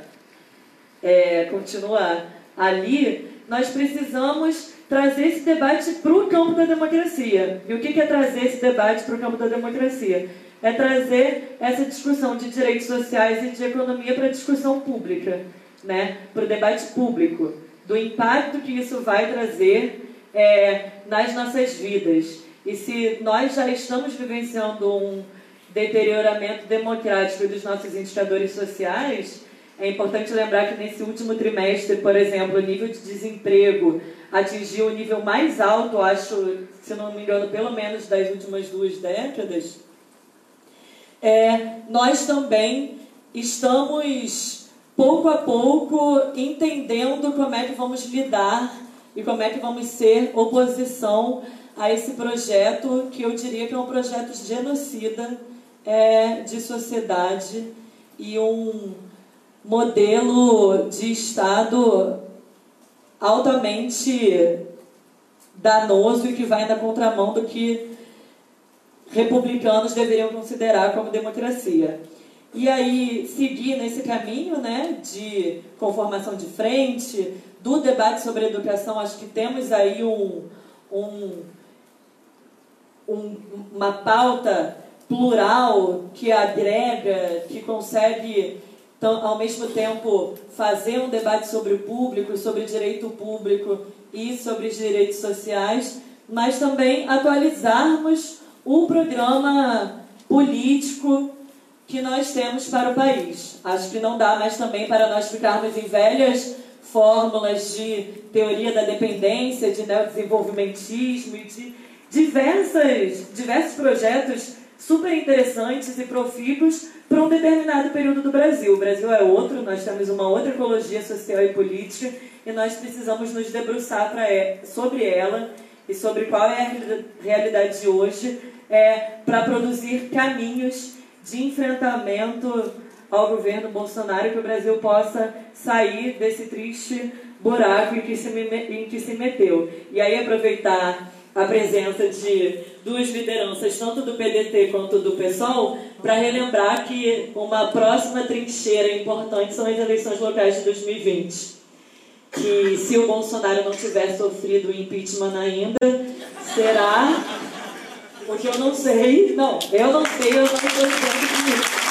é, continua ali. Nós precisamos trazer esse debate para o campo da democracia. E o que é trazer esse debate para o campo da democracia? É trazer essa discussão de direitos sociais e de economia para a discussão pública, né? para o debate público, do impacto que isso vai trazer é, nas nossas vidas. E se nós já estamos vivenciando um deterioramento democrático dos nossos indicadores sociais, é importante lembrar que nesse último trimestre, por exemplo, o nível de desemprego atingiu o nível mais alto, acho, se não me engano, pelo menos das últimas duas décadas. É, nós também estamos, pouco a pouco, entendendo como é que vamos lidar e como é que vamos ser oposição a esse projeto, que eu diria que é um projeto genocida é, de sociedade e um modelo de Estado altamente danoso e que vai na contramão do que republicanos deveriam considerar como democracia. E aí, seguir nesse caminho né, de conformação de frente, do debate sobre educação, acho que temos aí um, um, um uma pauta plural que agrega, que consegue então, ao mesmo tempo, fazer um debate sobre o público, sobre direito público e sobre os direitos sociais, mas também atualizarmos o programa político que nós temos para o país. Acho que não dá mais também para nós ficarmos em velhas fórmulas de teoria da dependência, de neodesenvolvimentismo e de diversas, diversos projetos super interessantes e profícuos para um determinado período do Brasil. O Brasil é outro, nós temos uma outra ecologia social e política e nós precisamos nos debruçar é, sobre ela e sobre qual é a realidade de hoje é, para produzir caminhos de enfrentamento ao governo Bolsonaro que o Brasil possa sair desse triste buraco em que se, em que se meteu. E aí aproveitar a presença de duas lideranças, tanto do PDT quanto do PSOL, para relembrar que uma próxima trincheira importante são as eleições locais de 2020. Que se o Bolsonaro não tiver sofrido impeachment ainda, será. Porque eu não sei. Não, eu não sei, eu não estou dizendo isso.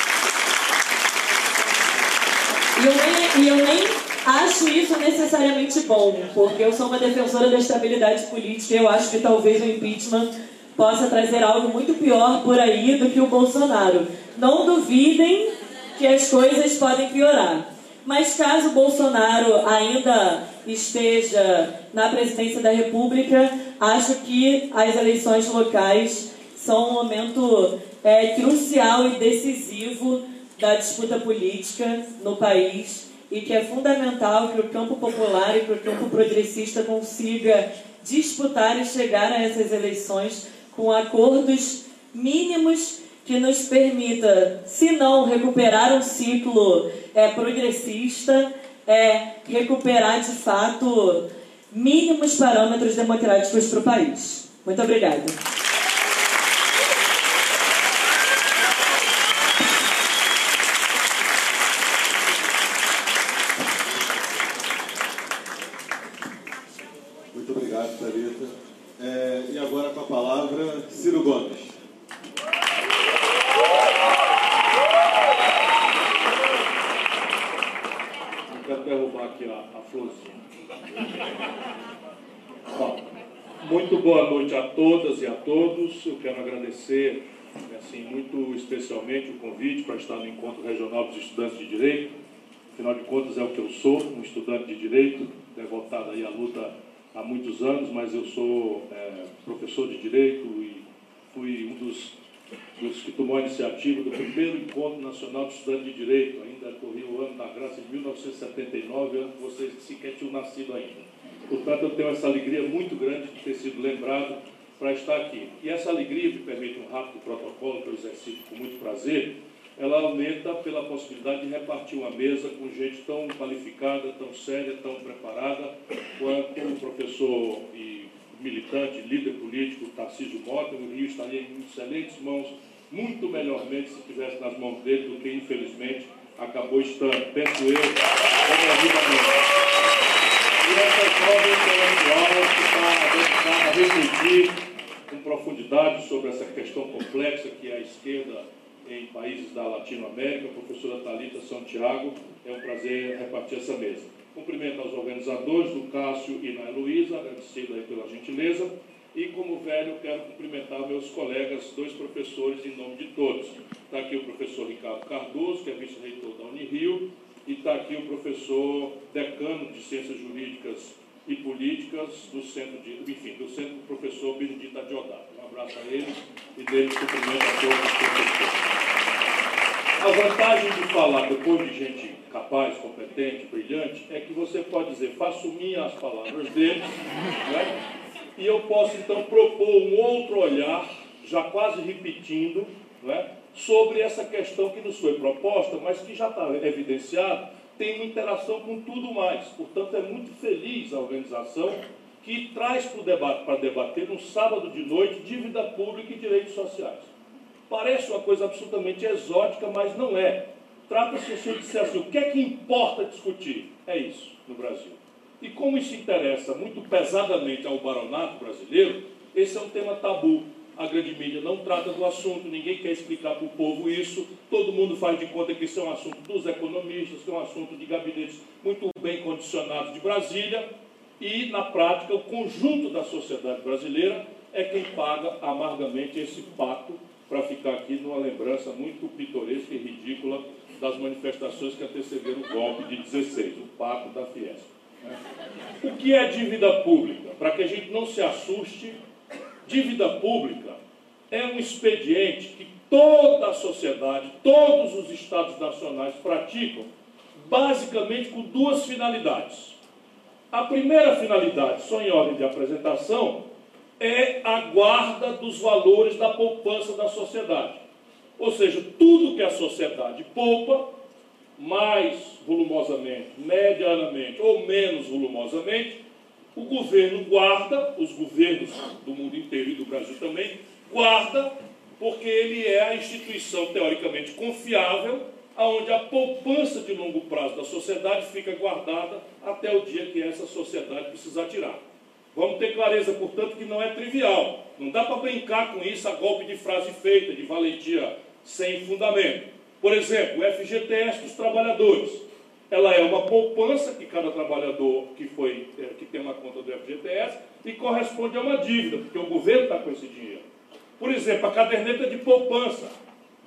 E eu nem, e eu nem acho isso necessariamente bom, porque eu sou uma defensora da estabilidade política e eu acho que talvez o impeachment possa trazer algo muito pior por aí do que o Bolsonaro. Não duvidem que as coisas podem piorar. Mas caso Bolsonaro ainda esteja na presidência da República, acho que as eleições locais são um momento é, crucial e decisivo da disputa política no país e que é fundamental que o campo popular e que o campo progressista consiga disputar e chegar a essas eleições com acordos mínimos que nos permita, se não recuperar um ciclo é, progressista, é, recuperar de fato mínimos parâmetros democráticos para o país. Muito obrigada. todas e a todos. Eu quero agradecer, assim, muito especialmente o convite para estar no Regional dos Estudantes de Direito. Afinal de contas, é o que eu sou, um estudante de Direito, devotado aí à luta há muitos anos, mas eu sou é, professor de Direito e fui um dos, dos que tomou a iniciativa do primeiro Encontro Nacional de Estudantes de Direito, ainda corria o ano da graça de 1979, ano que vocês sequer tinham nascido ainda. Portanto, eu tenho essa alegria muito grande de ter sido lembrado para estar aqui. E essa alegria, me permite um rápido protocolo que eu exercito com muito prazer, ela aumenta pela possibilidade de repartir uma mesa com gente tão qualificada, tão séria, tão preparada, quanto o professor e militante, líder político Tarcísio Mota. O Rio estaria em excelentes mãos, muito melhormente se estivesse nas mãos dele do que, infelizmente, acabou estando. Penso eu, E essa jovem intelectual que está a refletir com profundidade sobre essa questão complexa que é a esquerda em países da Latinoamérica, a professora Talita Santiago. É um prazer repartir essa mesa. Cumprimento aos organizadores, do Cássio e da Heloísa, agradecido aí pela gentileza. E como velho, quero cumprimentar meus colegas, dois professores, em nome de todos. Está aqui o professor Ricardo Cardoso, que é vice-reitor da Unirio, e está aqui o professor decano de Ciências Jurídicas e Políticas do Centro de, enfim, do Centro Professor Benedito Adiodato. Abraço a eles e deles cumprimento a todos os professores. A vantagem de falar depois de gente capaz, competente, brilhante, é que você pode dizer, faço minha as palavras dele, né? e eu posso então propor um outro olhar, já quase repetindo, né? sobre essa questão que nos foi proposta, mas que já está evidenciado, tem uma interação com tudo mais. Portanto, é muito feliz a organização que traz para debate, debater no sábado de noite dívida pública e direitos sociais. Parece uma coisa absolutamente exótica, mas não é. Trata-se assim de ser assim, o que é que importa discutir? É isso no Brasil. E como isso interessa muito pesadamente ao baronato brasileiro, esse é um tema tabu. A grande mídia não trata do assunto, ninguém quer explicar para o povo isso, todo mundo faz de conta que isso é um assunto dos economistas, que é um assunto de gabinetes muito bem condicionados de Brasília, e, na prática, o conjunto da sociedade brasileira é quem paga amargamente esse pato para ficar aqui numa lembrança muito pitoresca e ridícula das manifestações que antecederam o golpe de 16, o pacto da Fiesp. Né? O que é dívida pública? Para que a gente não se assuste, dívida pública é um expediente que toda a sociedade, todos os estados nacionais praticam, basicamente com duas finalidades. A primeira finalidade, só em ordem de apresentação, é a guarda dos valores da poupança da sociedade. Ou seja, tudo que a sociedade poupa, mais volumosamente, medianamente ou menos volumosamente, o governo guarda, os governos do mundo inteiro e do Brasil também, guarda, porque ele é a instituição teoricamente confiável, onde a poupança de longo prazo da sociedade fica guardada até o dia que essa sociedade precisar tirar. Vamos ter clareza, portanto, que não é trivial. Não dá para brincar com isso a golpe de frase feita, de valentia sem fundamento. Por exemplo, o FGTS dos trabalhadores. Ela é uma poupança que cada trabalhador que, foi, é, que tem uma conta do FGTS e corresponde a uma dívida, porque o governo está com esse dinheiro. Por exemplo, a caderneta de poupança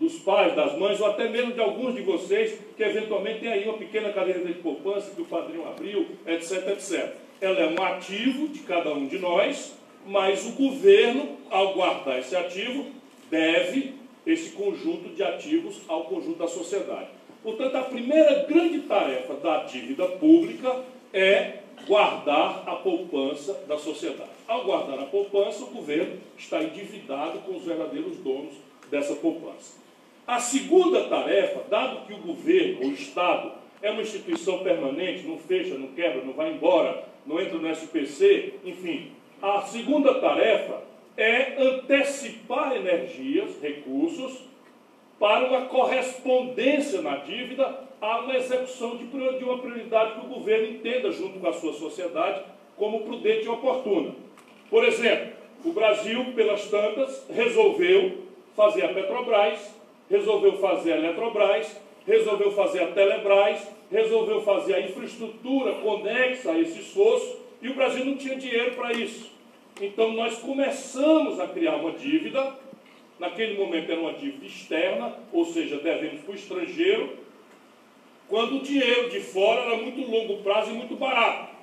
dos pais, das mães, ou até mesmo de alguns de vocês que eventualmente tem aí uma pequena caderneta de poupança que o padrinho abriu, etc, etc ela é um ativo de cada um de nós, mas o governo, ao guardar esse ativo, deve esse conjunto de ativos ao conjunto da sociedade. Portanto, a primeira grande tarefa da dívida pública é guardar a poupança da sociedade. Ao guardar a poupança, o governo está endividado com os verdadeiros donos dessa poupança. A segunda tarefa, dado que o governo, o Estado, é uma instituição permanente, não fecha, não quebra, não vai embora, não entra no SPC, enfim. A segunda tarefa é antecipar energias, recursos, para uma correspondência na dívida a uma execução de, uma prioridade que o governo entenda junto com a sua sociedade como prudente e oportuna. Por exemplo, o Brasil, pelas tantas, resolveu fazer a Petrobras, resolveu fazer a Eletrobras, resolveu fazer a Telebrás, resolveu fazer a infraestrutura conexa a esse esforço e o Brasil não tinha dinheiro para isso. Então nós começamos a criar uma dívida, naquele momento era uma dívida externa, ou seja, devemos para o estrangeiro, quando o dinheiro de fora era muito longo prazo e muito barato.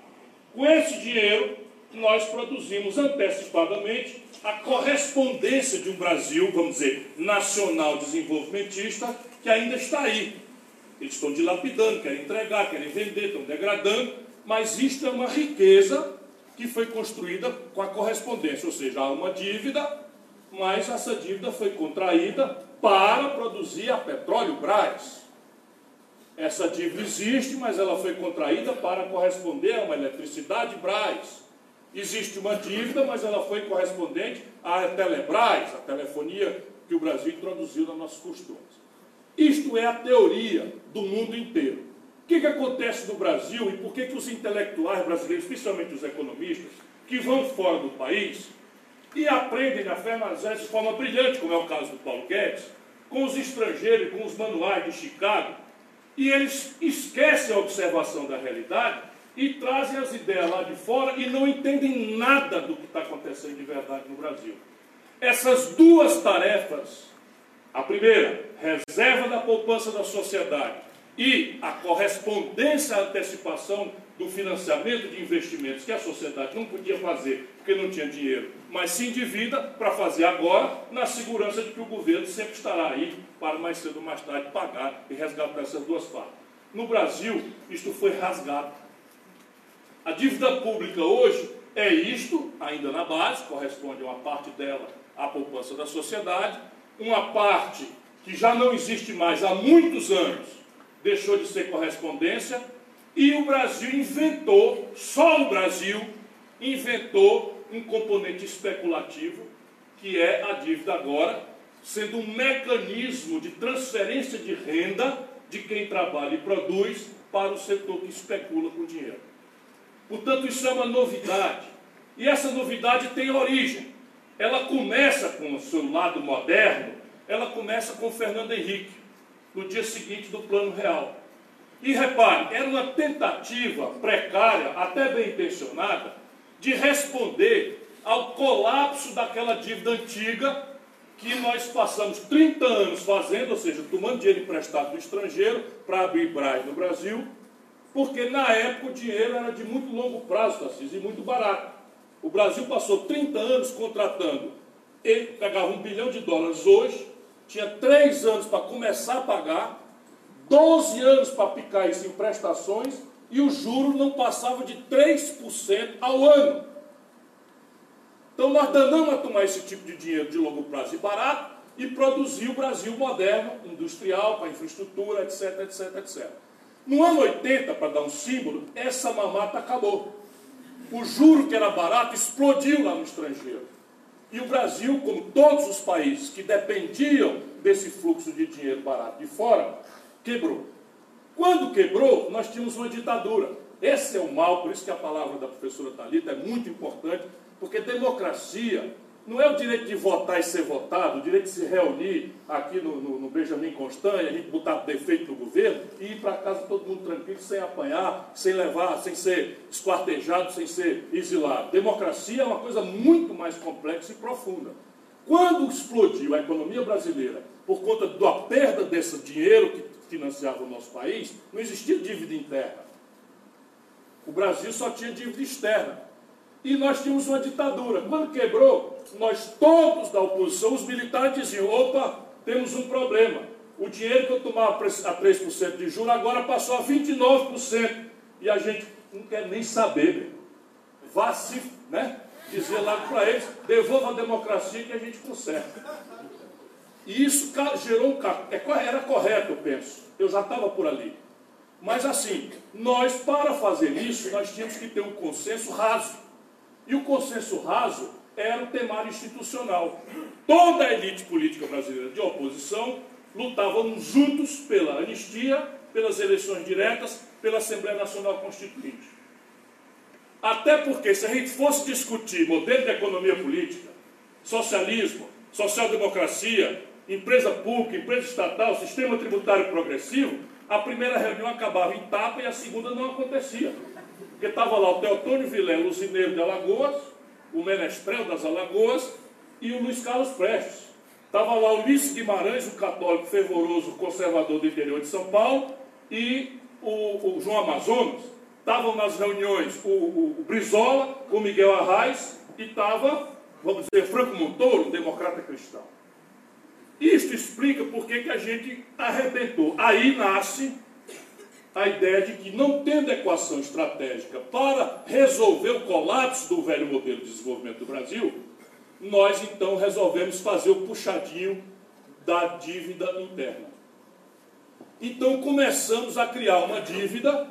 Com esse dinheiro, nós produzimos antecipadamente a correspondência de um Brasil, vamos dizer, nacional desenvolvimentista, que ainda está aí. Eles estão dilapidando, querem entregar, querem vender, estão degradando, mas isto é uma riqueza que foi construída com a correspondência, ou seja, há uma dívida, mas essa dívida foi contraída para produzir a petróleo Brás. Essa dívida existe, mas ela foi contraída para corresponder a uma eletricidade Brás. Existe uma dívida, mas ela foi correspondente à Telebrás, a telefonia que o Brasil introduziu nas nossas costumes. Isto é a teoria do mundo inteiro. O que, que acontece no Brasil e por que, que os intelectuais brasileiros, principalmente os economistas, que vão fora do país e aprendem a Fernandes de forma brilhante, como é o caso do Paulo Guedes, com os estrangeiros, com os manuais de Chicago, e eles esquecem a observação da realidade e trazem as ideias lá de fora e não entendem nada do que está acontecendo de verdade no Brasil. Essas duas tarefas, a primeira, reserva da poupança da sociedade, e a correspondência à antecipação do financiamento de investimentos que a sociedade não podia fazer porque não tinha dinheiro, mas se endivida para fazer agora, na segurança de que o governo sempre estará aí para mais cedo ou mais tarde pagar e resgatar essas duas partes. No Brasil, isto foi rasgado. A dívida pública hoje é isto, ainda na base, corresponde uma parte dela à poupança da sociedade, uma parte que já não existe mais há muitos anos, deixou de ser correspondência, e o Brasil inventou, só o Brasil inventou um componente especulativo, que é a dívida agora, sendo um mecanismo de transferência de renda de quem trabalha e produz para o setor que especula com dinheiro. Portanto, isso é uma novidade. E essa novidade tem origem. Ela começa com o seu lado moderno, ela começa com Fernando Henrique no dia seguinte do plano real. E repare, era uma tentativa precária, até bem intencionada, de responder ao colapso daquela dívida antiga que nós passamos 30 anos fazendo, ou seja, tomando dinheiro emprestado do estrangeiro para abrir Braz no Brasil, porque na época o dinheiro era de muito longo prazo, Tarcísio, e muito barato. O Brasil passou 30 anos contratando, ele pegava um bilhão de dólares hoje, tinha três anos para começar a pagar, 12 anos para picar isso em prestações e o juro não passava de 3% ao ano. Então nós danamos a tomar esse tipo de dinheiro de longo prazo e barato e produzir o Brasil moderno, industrial, para infraestrutura, etc, etc, etc. No ano 80, para dar um símbolo, essa mamata acabou. O juro que era barato explodiu lá no estrangeiro. E o Brasil, como todos os países que dependiam desse fluxo de dinheiro barato de fora, quebrou. Quando quebrou, nós tínhamos uma ditadura. Esse é o mal, por isso que a palavra da professora Talita é muito importante, porque democracia não é o direito de votar e ser votado, o direito de se reunir aqui no, no, no Benjamin Constant e a gente botar defeito no governo e ir para casa todo mundo tranquilo, sem apanhar, sem levar, sem ser esquartejado, sem ser exilado. Democracia é uma coisa muito mais complexa e profunda. Quando explodiu a economia brasileira por conta da perda desse dinheiro que financiava o nosso país, não existia dívida interna. O Brasil só tinha dívida externa. E nós tínhamos uma ditadura. Quando quebrou, nós todos da oposição, os militares diziam: opa, temos um problema. O dinheiro que eu tomava a 3% de juros agora passou a 29%. E a gente não quer nem saber. Vá se, né? Dizer lá para eles, devolva a democracia que a gente conserta. E isso gerou um é Era correto, eu penso. Eu já estava por ali. Mas assim, nós, para fazer isso, nós tínhamos que ter um consenso raso. E o consenso raso era o temário institucional. Toda a elite política brasileira de oposição lutavam juntos pela anistia, pelas eleições diretas, pela Assembleia Nacional Constituinte. Até porque, se a gente fosse discutir modelo de economia política, socialismo, social-democracia, empresa pública, empresa estatal, sistema tributário progressivo, a primeira reunião acabava em tapa e a segunda não acontecia. Porque estava lá o Teotônio Vilela, o de Alagoas, o menestrel das Alagoas e o Luiz Carlos Prestes. Estava lá o Ulisses Guimarães, o católico fervoroso conservador do interior de São Paulo, e o, o João Amazonas. estavam nas reuniões o, o, o Brizola, o Miguel Arraes e estava, vamos dizer, Franco Montoro, democrata cristão. Isto explica por que a gente arrebentou. Aí nasce a ideia de que, não tendo equação estratégica para resolver o colapso do velho modelo de desenvolvimento do Brasil, nós então resolvemos fazer o puxadinho da dívida interna. Então começamos a criar uma dívida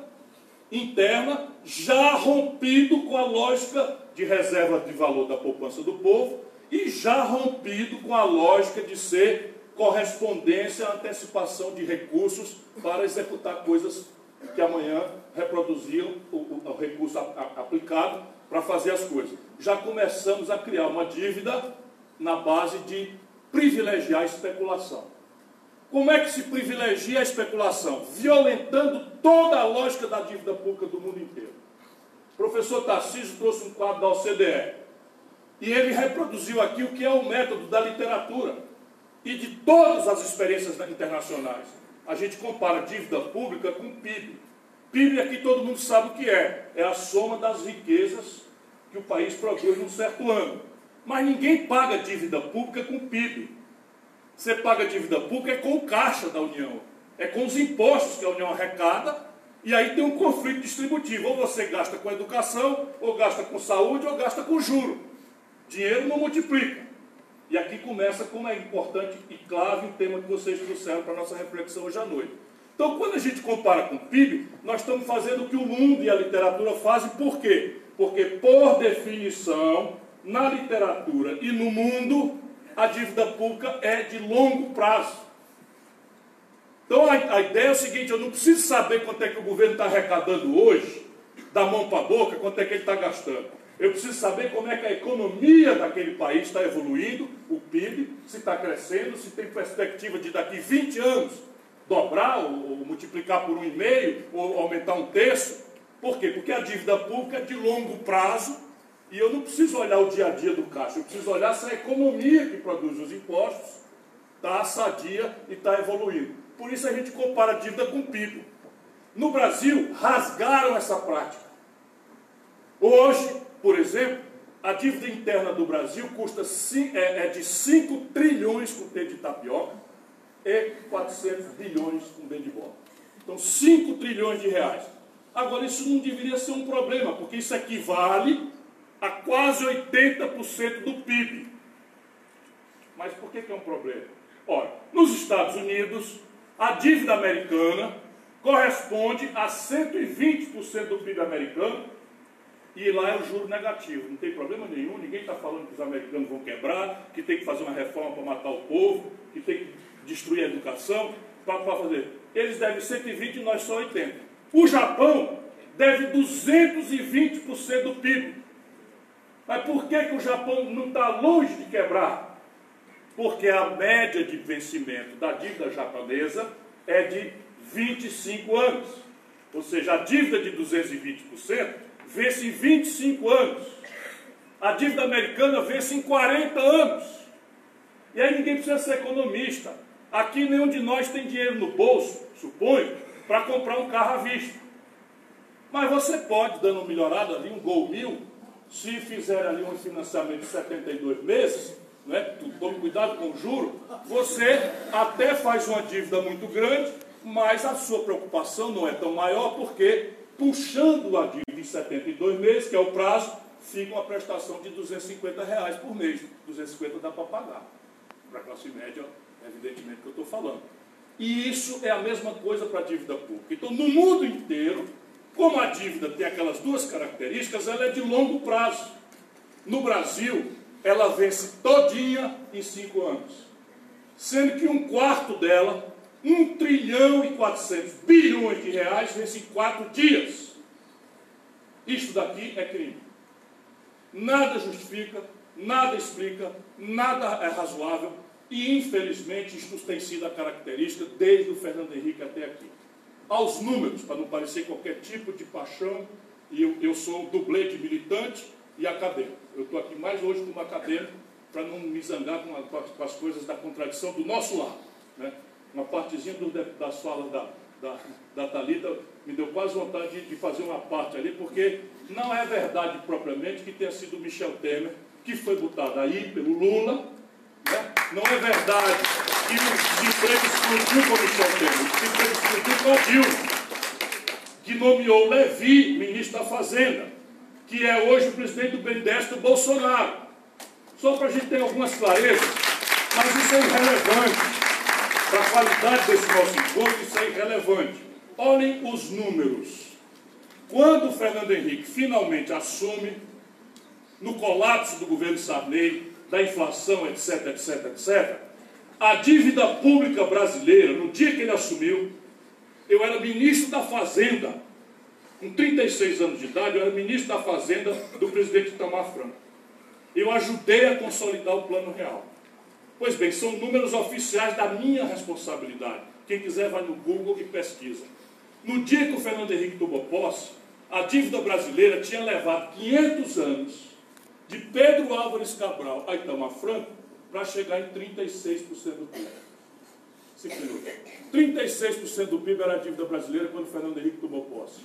interna já rompido com a lógica de reserva de valor da poupança do povo e já rompido com a lógica de ser correspondência, antecipação de recursos para executar coisas que amanhã reproduziam o, o, o recurso a, a, aplicado para fazer as coisas. Já começamos a criar uma dívida na base de privilegiar a especulação. Como é que se privilegia a especulação? Violentando toda a lógica da dívida pública do mundo inteiro. O professor Tarcísio trouxe um quadro da OCDE. E ele reproduziu aqui o que é o método da literatura e de todas as experiências internacionais. A gente compara dívida pública com PIB. PIB aqui todo mundo sabe o que é. É a soma das riquezas que o país produz num certo ano. Mas ninguém paga dívida pública com PIB. Você paga dívida pública é com o caixa da União. É com os impostos que a União arrecada. E aí tem um conflito distributivo. Ou você gasta com educação, ou gasta com saúde, ou gasta com juro. Dinheiro não multiplica. E aqui começa como é importante e clave o tema que vocês trouxeram para a nossa reflexão hoje à noite. Então, quando a gente compara com o PIB, nós estamos fazendo o que o mundo e a literatura fazem, por quê? Porque, por definição, na literatura e no mundo, a dívida pública é de longo prazo. Então, a, a ideia é o seguinte: eu não preciso saber quanto é que o governo está arrecadando hoje, da mão para a boca, quanto é que ele está gastando. Eu preciso saber como é que a economia daquele país está evoluindo, o PIB, se está crescendo, se tem perspectiva de daqui 20 anos dobrar ou, ou multiplicar por um e meio, ou aumentar um terço. Por quê? Porque a dívida pública é de longo prazo e eu não preciso olhar o dia a dia do caixa, eu preciso olhar se a economia que produz os impostos está sadia e está evoluindo. Por isso a gente compara a dívida com o PIB. No Brasil, rasgaram essa prática. Hoje, por exemplo, a dívida interna do Brasil custa é, é de 5 trilhões com T de tapioca e 400 bilhões com B de bola. Então, 5 trilhões de reais. Agora, isso não deveria ser um problema, porque isso equivale a quase 80% do PIB. Mas por que, que é um problema? Ora, nos Estados Unidos, a dívida americana corresponde a 120% do PIB americano e lá é o juro negativo, não tem problema nenhum, ninguém está falando que os americanos vão quebrar, que tem que fazer uma reforma para matar o povo, que tem que destruir a educação, para fazer. Eles devem 120 e nós só 80. O Japão deve 220% do PIB. Mas por que, que o Japão não está longe de quebrar? Porque a média de vencimento da dívida japonesa é de 25 anos. Ou seja, a dívida de 220% vê-se em 25 anos. A dívida americana vê-se em 40 anos. E aí ninguém precisa ser economista. Aqui nenhum de nós tem dinheiro no bolso, suponho, para comprar um carro à vista. Mas você pode, dando uma melhorada ali, um Gol Mil, se fizer ali um financiamento de 72 meses, né, tome cuidado com o juro, você até faz uma dívida muito grande, mas a sua preocupação não é tão maior, porque puxando a dívida em 72 meses, que é o prazo, fica uma prestação de 250 reais por mês. 250 dá para pagar. Para a classe média, evidentemente que eu estou falando. E isso é a mesma coisa para a dívida pública. Então, no mundo inteiro, como a dívida tem aquelas duas características, ela é de longo prazo. No Brasil, ela vence todinha em cinco anos. Sendo que um quarto dela 1 trilhão e 400 bilhões de reais nesses quatro dias. Isto daqui é crime. Nada justifica, nada explica, nada é razoável e, infelizmente, isto tem sido a característica desde o Fernando Henrique até aqui. Aos números, para não parecer qualquer tipo de paixão, e eu, eu sou dublê de militante e acadêmico. Eu estou aqui mais hoje como acadêmico para não me zangar com, a, com as coisas da contradição do nosso lado. Né? Uma partezinha do, das falas da, da, da Thalita me deu quase vontade de, de fazer uma parte ali, porque não é verdade propriamente que tenha sido Michel Temer que foi botado aí pelo Lula. Né? Não é verdade que o desemprego explodiu com Michel Temer, o desemprego explodiu com a Dilma, que nomeou Levi, ministro da Fazenda, que é hoje o presidente do BNDES do Bolsonaro. Só para a gente ter algumas clarezas, mas isso é irrelevante. A qualidade desse nosso encontro, isso é irrelevante. Olhem os números. Quando o Fernando Henrique finalmente assume, no colapso do governo Sarney, da inflação, etc, etc, etc, a dívida pública brasileira, no dia que ele assumiu, eu era ministro da Fazenda, com 36 anos de idade, eu era ministro da Fazenda do presidente Itamar Franco. Eu ajudei a consolidar o Plano Real. Pois bem, são números oficiais da minha responsabilidade. Quem quiser vai no Google e pesquisa. No dia que o Fernando Henrique tomou posse, a dívida brasileira tinha levado 500 anos de Pedro Álvares Cabral a Itamar Franco para chegar em 36% do PIB. 36% do PIB era a dívida brasileira quando o Fernando Henrique tomou posse.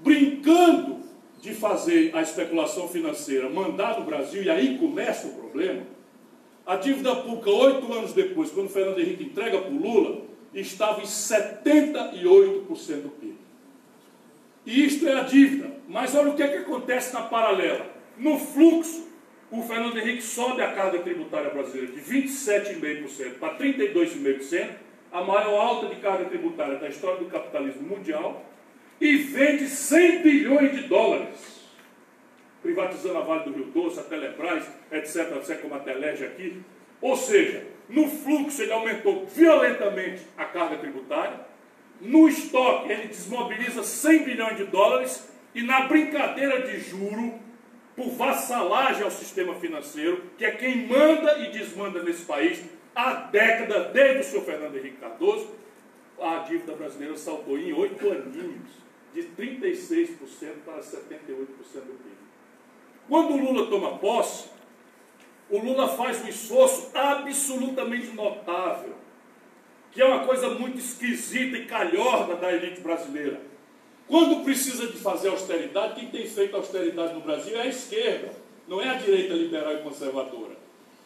Brincando de fazer a especulação financeira mandar no Brasil, e aí começa o problema, a dívida pública, oito anos depois, quando Fernando Henrique entrega para o Lula, estava em 78% do PIB. E isto é a dívida. Mas olha o que, é que acontece na paralela. No fluxo, o Fernando Henrique sobe a carga tributária brasileira de 27,5% para 32,5%, a maior alta de carga tributária da história do capitalismo mundial, e vende 100 bilhões de dólares, privatizando a Vale do Rio Doce, a Telebrás, etc., etc., como a Telege aqui. Ou seja, no fluxo ele aumentou violentamente a carga tributária, no estoque ele desmobiliza 100 bilhões de dólares e na brincadeira de juro, por vassalagem ao sistema financeiro, que é quem manda e desmanda nesse país há década, desde o senhor Fernando Henrique Cardoso, a dívida brasileira saltou em oito aninhos, de 36% para 78% do PIB. Quando o Lula toma posse, o Lula faz um esforço absolutamente notável, que é uma coisa muito esquisita e calhorda da elite brasileira. Quando precisa de fazer austeridade, quem tem feito austeridade no Brasil é a esquerda, não é a direita liberal e conservadora.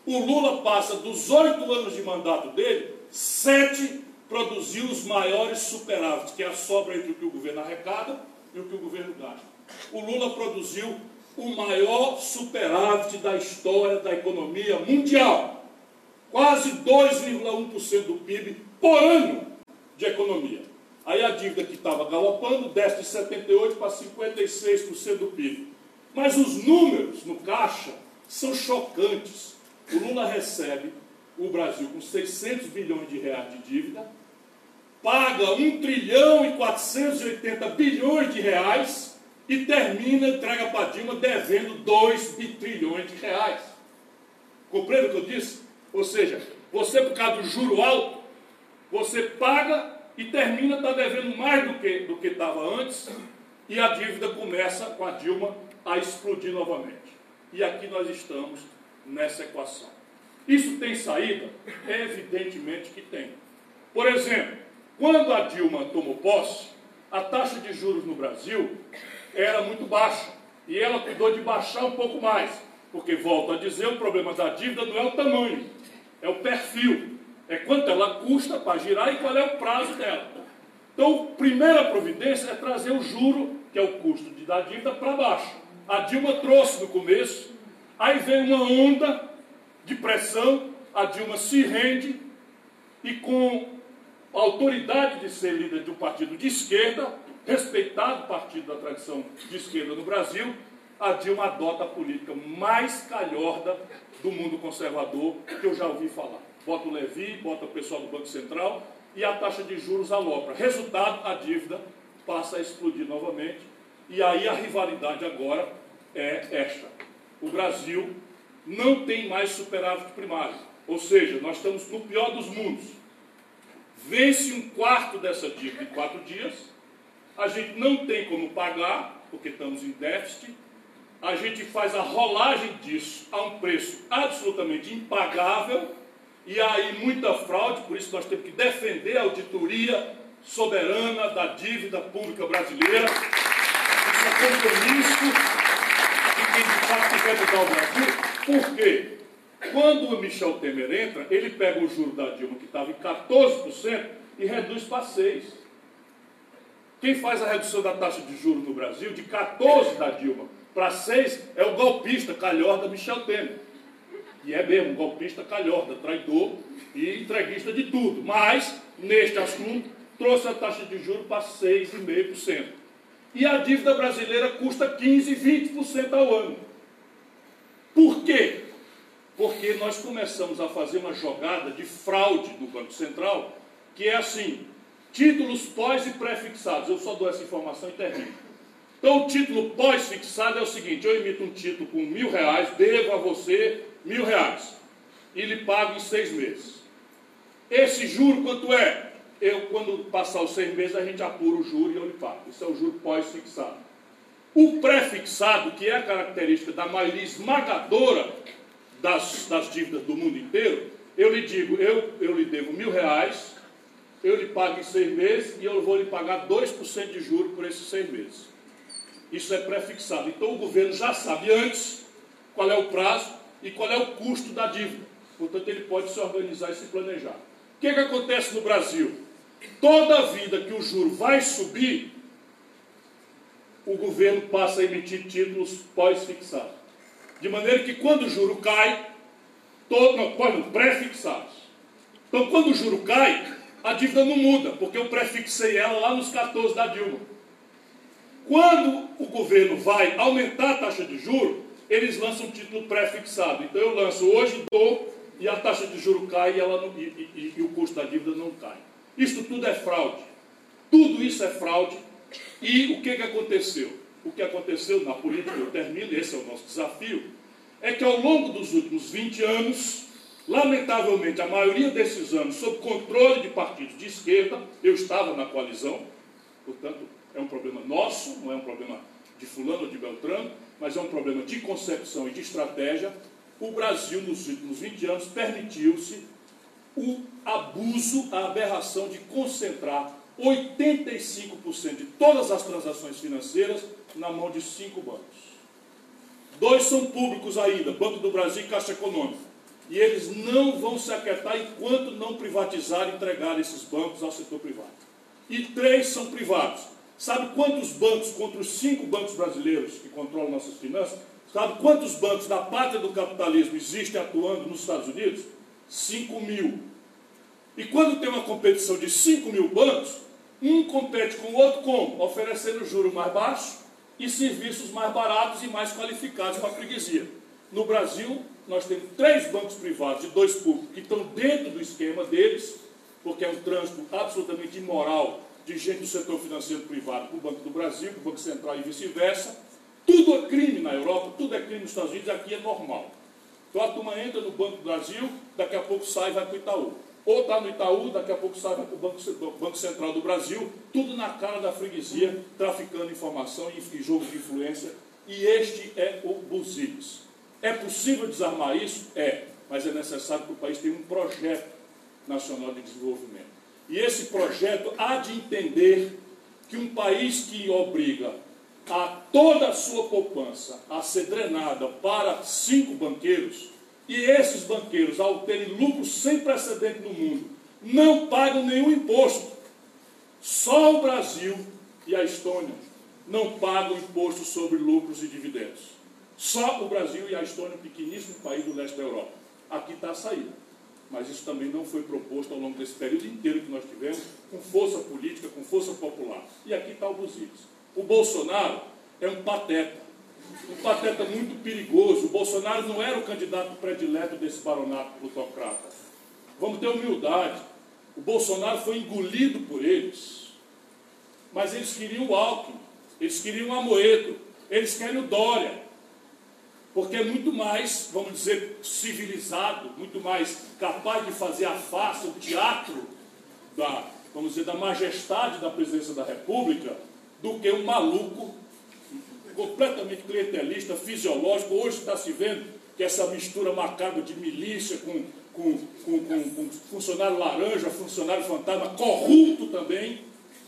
O Lula passa dos oito anos de mandato dele, sete produziu os maiores superávites, que é a sobra entre o que o governo arrecada e o que o governo gasta. O Lula produziu o maior superávit da história da economia mundial. Quase 2,1% do PIB por ano de economia. Aí a dívida que estava galopando desce de 78% para 56% do PIB. Mas os números no caixa são chocantes. O Lula recebe o Brasil com 600 bilhões de reais de dívida, paga 1 trilhão e 480 bilhões de reais e termina, entrega para Dilma devendo 2 trilhões de reais. Compreende o que eu disse? Ou seja, você por causa do juro alto, você paga e termina está devendo mais do que do que estava antes e a dívida começa com a Dilma a explodir novamente. E aqui nós estamos nessa equação. Isso tem saída? Evidentemente que tem. Por exemplo, quando a Dilma tomou posse, a taxa de juros no Brasil era muito baixa. E ela cuidou de baixar um pouco mais. Porque, volto a dizer, o problema da dívida não é o tamanho, é o perfil. É quanto ela custa para girar e qual é o prazo dela. Então, a primeira providência é trazer o juro, que é o custo de dar dívida, para baixo. A Dilma trouxe no começo, aí vem uma onda de pressão, a Dilma se rende e com a autoridade de ser líder de um partido de esquerda, respeitado partido da tradição de esquerda no Brasil, a Dilma adota a política mais calhorda do mundo conservador que eu já ouvi falar. Bota o Levi, bota o pessoal do Banco Central e a taxa de juros alopra. Resultado, a dívida passa a explodir novamente e aí a rivalidade agora é esta. O Brasil não tem mais superávit primário, ou seja, nós estamos no pior dos mundos. Vence um quarto dessa dívida em quatro dias, a gente não tem como pagar, porque estamos em déficit, a gente faz a rolagem disso a um preço absolutamente impagável, e aí muita fraude, por isso nós temos que defender a auditoria soberana da dívida pública brasileira. Isso é compromisso de quem de fato quer mudar o Brasil. Por quê? Quando o Michel Temer entra, ele pega o juro da Dilma, que estava em 14%, e reduz para 6%. Quem faz a redução da taxa de juros no Brasil, de 14% da Dilma para 6%, é o golpista calhorda Michel Temer. E é mesmo, golpista calhorda, traidor e entreguista de tudo. Mas, neste assunto, trouxe a taxa de juros para 6,5%. E a dívida brasileira custa 15, 20% ao ano. Por quê? Porque nós começamos a fazer uma jogada de fraude no Banco Central, que é assim, títulos pós e pré-fixados. Eu só dou essa informação e termino. Então, o título pós-fixado é o seguinte: eu emito um título com mil reais, devo a você mil reais, e lhe pago em seis meses. Esse juro quanto é? Eu, quando passar os seis meses, a gente apura o juro e eu lhe pago. Isso é o juro pós-fixado. O pré-fixado, que é a característica da maioria esmagadora das, das dívidas do mundo inteiro, eu lhe digo, eu, eu lhe devo mil reais, eu lhe pago em seis meses e eu vou lhe pagar 2% de juro por esses seis meses. Isso é pré-fixado. Então o governo já sabe antes qual é o prazo e qual é o custo da dívida. Portanto, ele pode se organizar e se planejar. O que, que acontece no Brasil? Toda vida que o juro vai subir, o governo passa a emitir títulos pós-fixados. De maneira que quando o juro cai, todo, não, pré-fixados. Então, quando o juro cai, a dívida não muda, porque eu prefixei ela lá nos 14 da Dilma. Quando o governo vai aumentar a taxa de juro, eles lançam um título pré-fixado. Então eu lanço hoje, dou, e a taxa de juro cai e, ela não, e, e, e o custo da dívida não cai. Isso tudo é fraude. Tudo isso é fraude. E o que, que aconteceu? O que aconteceu na política, eu termino, esse é o nosso desafio, é que ao longo dos últimos 20 anos, lamentavelmente, a maioria desses anos, sob controle de partidos de esquerda, eu estava na coalizão, portanto, é um problema nosso, não é um problema de fulano ou de Beltrano, mas é um problema de concepção e de estratégia. O Brasil, nos últimos 20 anos, permitiu-se o abuso, a aberração de concentrar 85% de todas as transações financeiras na mão de cinco bancos. Dois são públicos ainda, Banco do Brasil e Caixa Econômica. E eles não vão se aquietar enquanto não privatizar e entregar esses bancos ao setor privado. E três são privados. Sabe quantos bancos, contra os cinco bancos brasileiros que controlam nossas finanças, sabe quantos bancos da pátria do capitalismo existem atuando nos Estados Unidos? 5 mil. E quando tem uma competição de 5 mil bancos, um compete com o outro como? Oferecendo juros mais baixos e serviços mais baratos e mais qualificados para a freguesia. No Brasil, nós temos três bancos privados e dois públicos que estão dentro do esquema deles, porque é um trânsito absolutamente imoral de gente do setor financeiro privado para o Banco do Brasil, para o Banco Central e vice-versa. Tudo é crime na Europa, tudo é crime nos Estados Unidos, aqui é normal. Então a turma entra no Banco do Brasil, daqui a pouco sai e vai para o Itaú. Ou está no Itaú, daqui a pouco sai para o Banco, Banco Central do Brasil, tudo na cara da freguesia, traficando informação e, e jogo de influência. E este é o Buzilis. É possível desarmar isso? É, mas é necessário que o país tenha um projeto nacional de desenvolvimento. E esse projeto há de entender que um país que obriga a toda a sua poupança a ser drenada para cinco banqueiros, e esses banqueiros, ao terem lucros sem precedente no mundo, não pagam nenhum imposto. Só o Brasil e a Estônia não pagam imposto sobre lucros e dividendos. Só o Brasil e a Estônia, um pequeníssimo país do leste da Europa. Aqui está a saída mas isso também não foi proposto ao longo desse período inteiro que nós tivemos, com força política, com força popular. E aqui está o Buziles. O Bolsonaro é um pateta, um pateta muito perigoso. O Bolsonaro não era o candidato predileto desse baronato plutocrata. Vamos ter humildade. O Bolsonaro foi engolido por eles. Mas eles queriam o Alckmin, eles queriam o Amoedo, eles querem o Dória porque é muito mais, vamos dizer, civilizado, muito mais capaz de fazer a farsa, o teatro da, vamos dizer, da majestade da presidência da República, do que um maluco completamente clientelista, fisiológico. Hoje está se vendo que essa mistura macabra de milícia com, com, com, com, funcionário laranja, funcionário fantasma, corrupto também,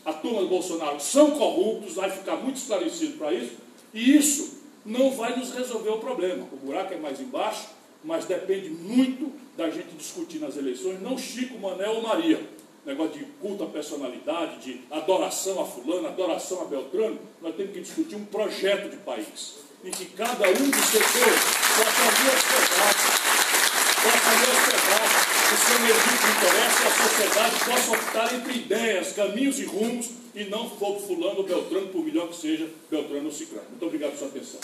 a turma do Bolsonaro são corruptos, vai ficar muito esclarecido para isso, e isso não vai nos resolver o problema. O buraco é mais embaixo, mas depende muito da gente discutir nas eleições, não Chico, Manel ou Maria. Negócio de culto à personalidade, de adoração a fulano, adoração a Beltrano, nós temos que discutir um projeto de país, em que cada um dos setores possa possa ali hospedar o seu legítimo interesse e a sociedade possa optar entre ideias, caminhos e rumos, e não for fulano ou Beltrano, por melhor que seja, Beltrano ou Ciclano. Muito obrigado pela sua atenção.